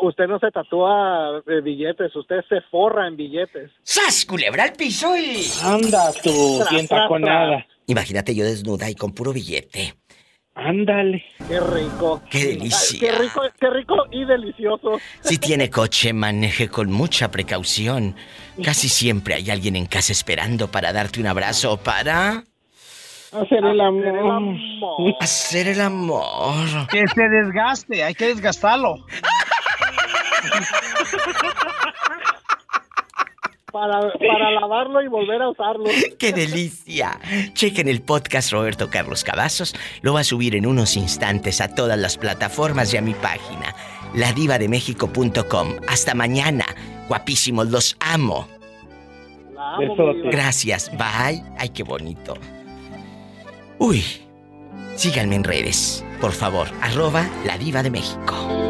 usted no se tatúa eh, billetes, usted se forra en billetes. ¡Sas, culebra al piso y... Anda tú, bien taconada. Imagínate yo desnuda y con puro billete. Ándale. Qué rico. Qué delicia. Qué rico, qué rico y delicioso. Si tiene coche, maneje con mucha precaución. Casi siempre hay alguien en casa esperando para darte un abrazo para... Hacer el amor. Hacer el amor. Que se desgaste, hay que desgastarlo. [laughs] Para, para, lavarlo y volver a usarlo. ¡Qué delicia! Chequen el podcast Roberto Carlos Cavazos. Lo va a subir en unos instantes a todas las plataformas y a mi página, ladivademexico.com. Hasta mañana. Guapísimos, los amo. Gracias, bye. Ay, qué bonito. Uy, síganme en redes, por favor, arroba la diva de México.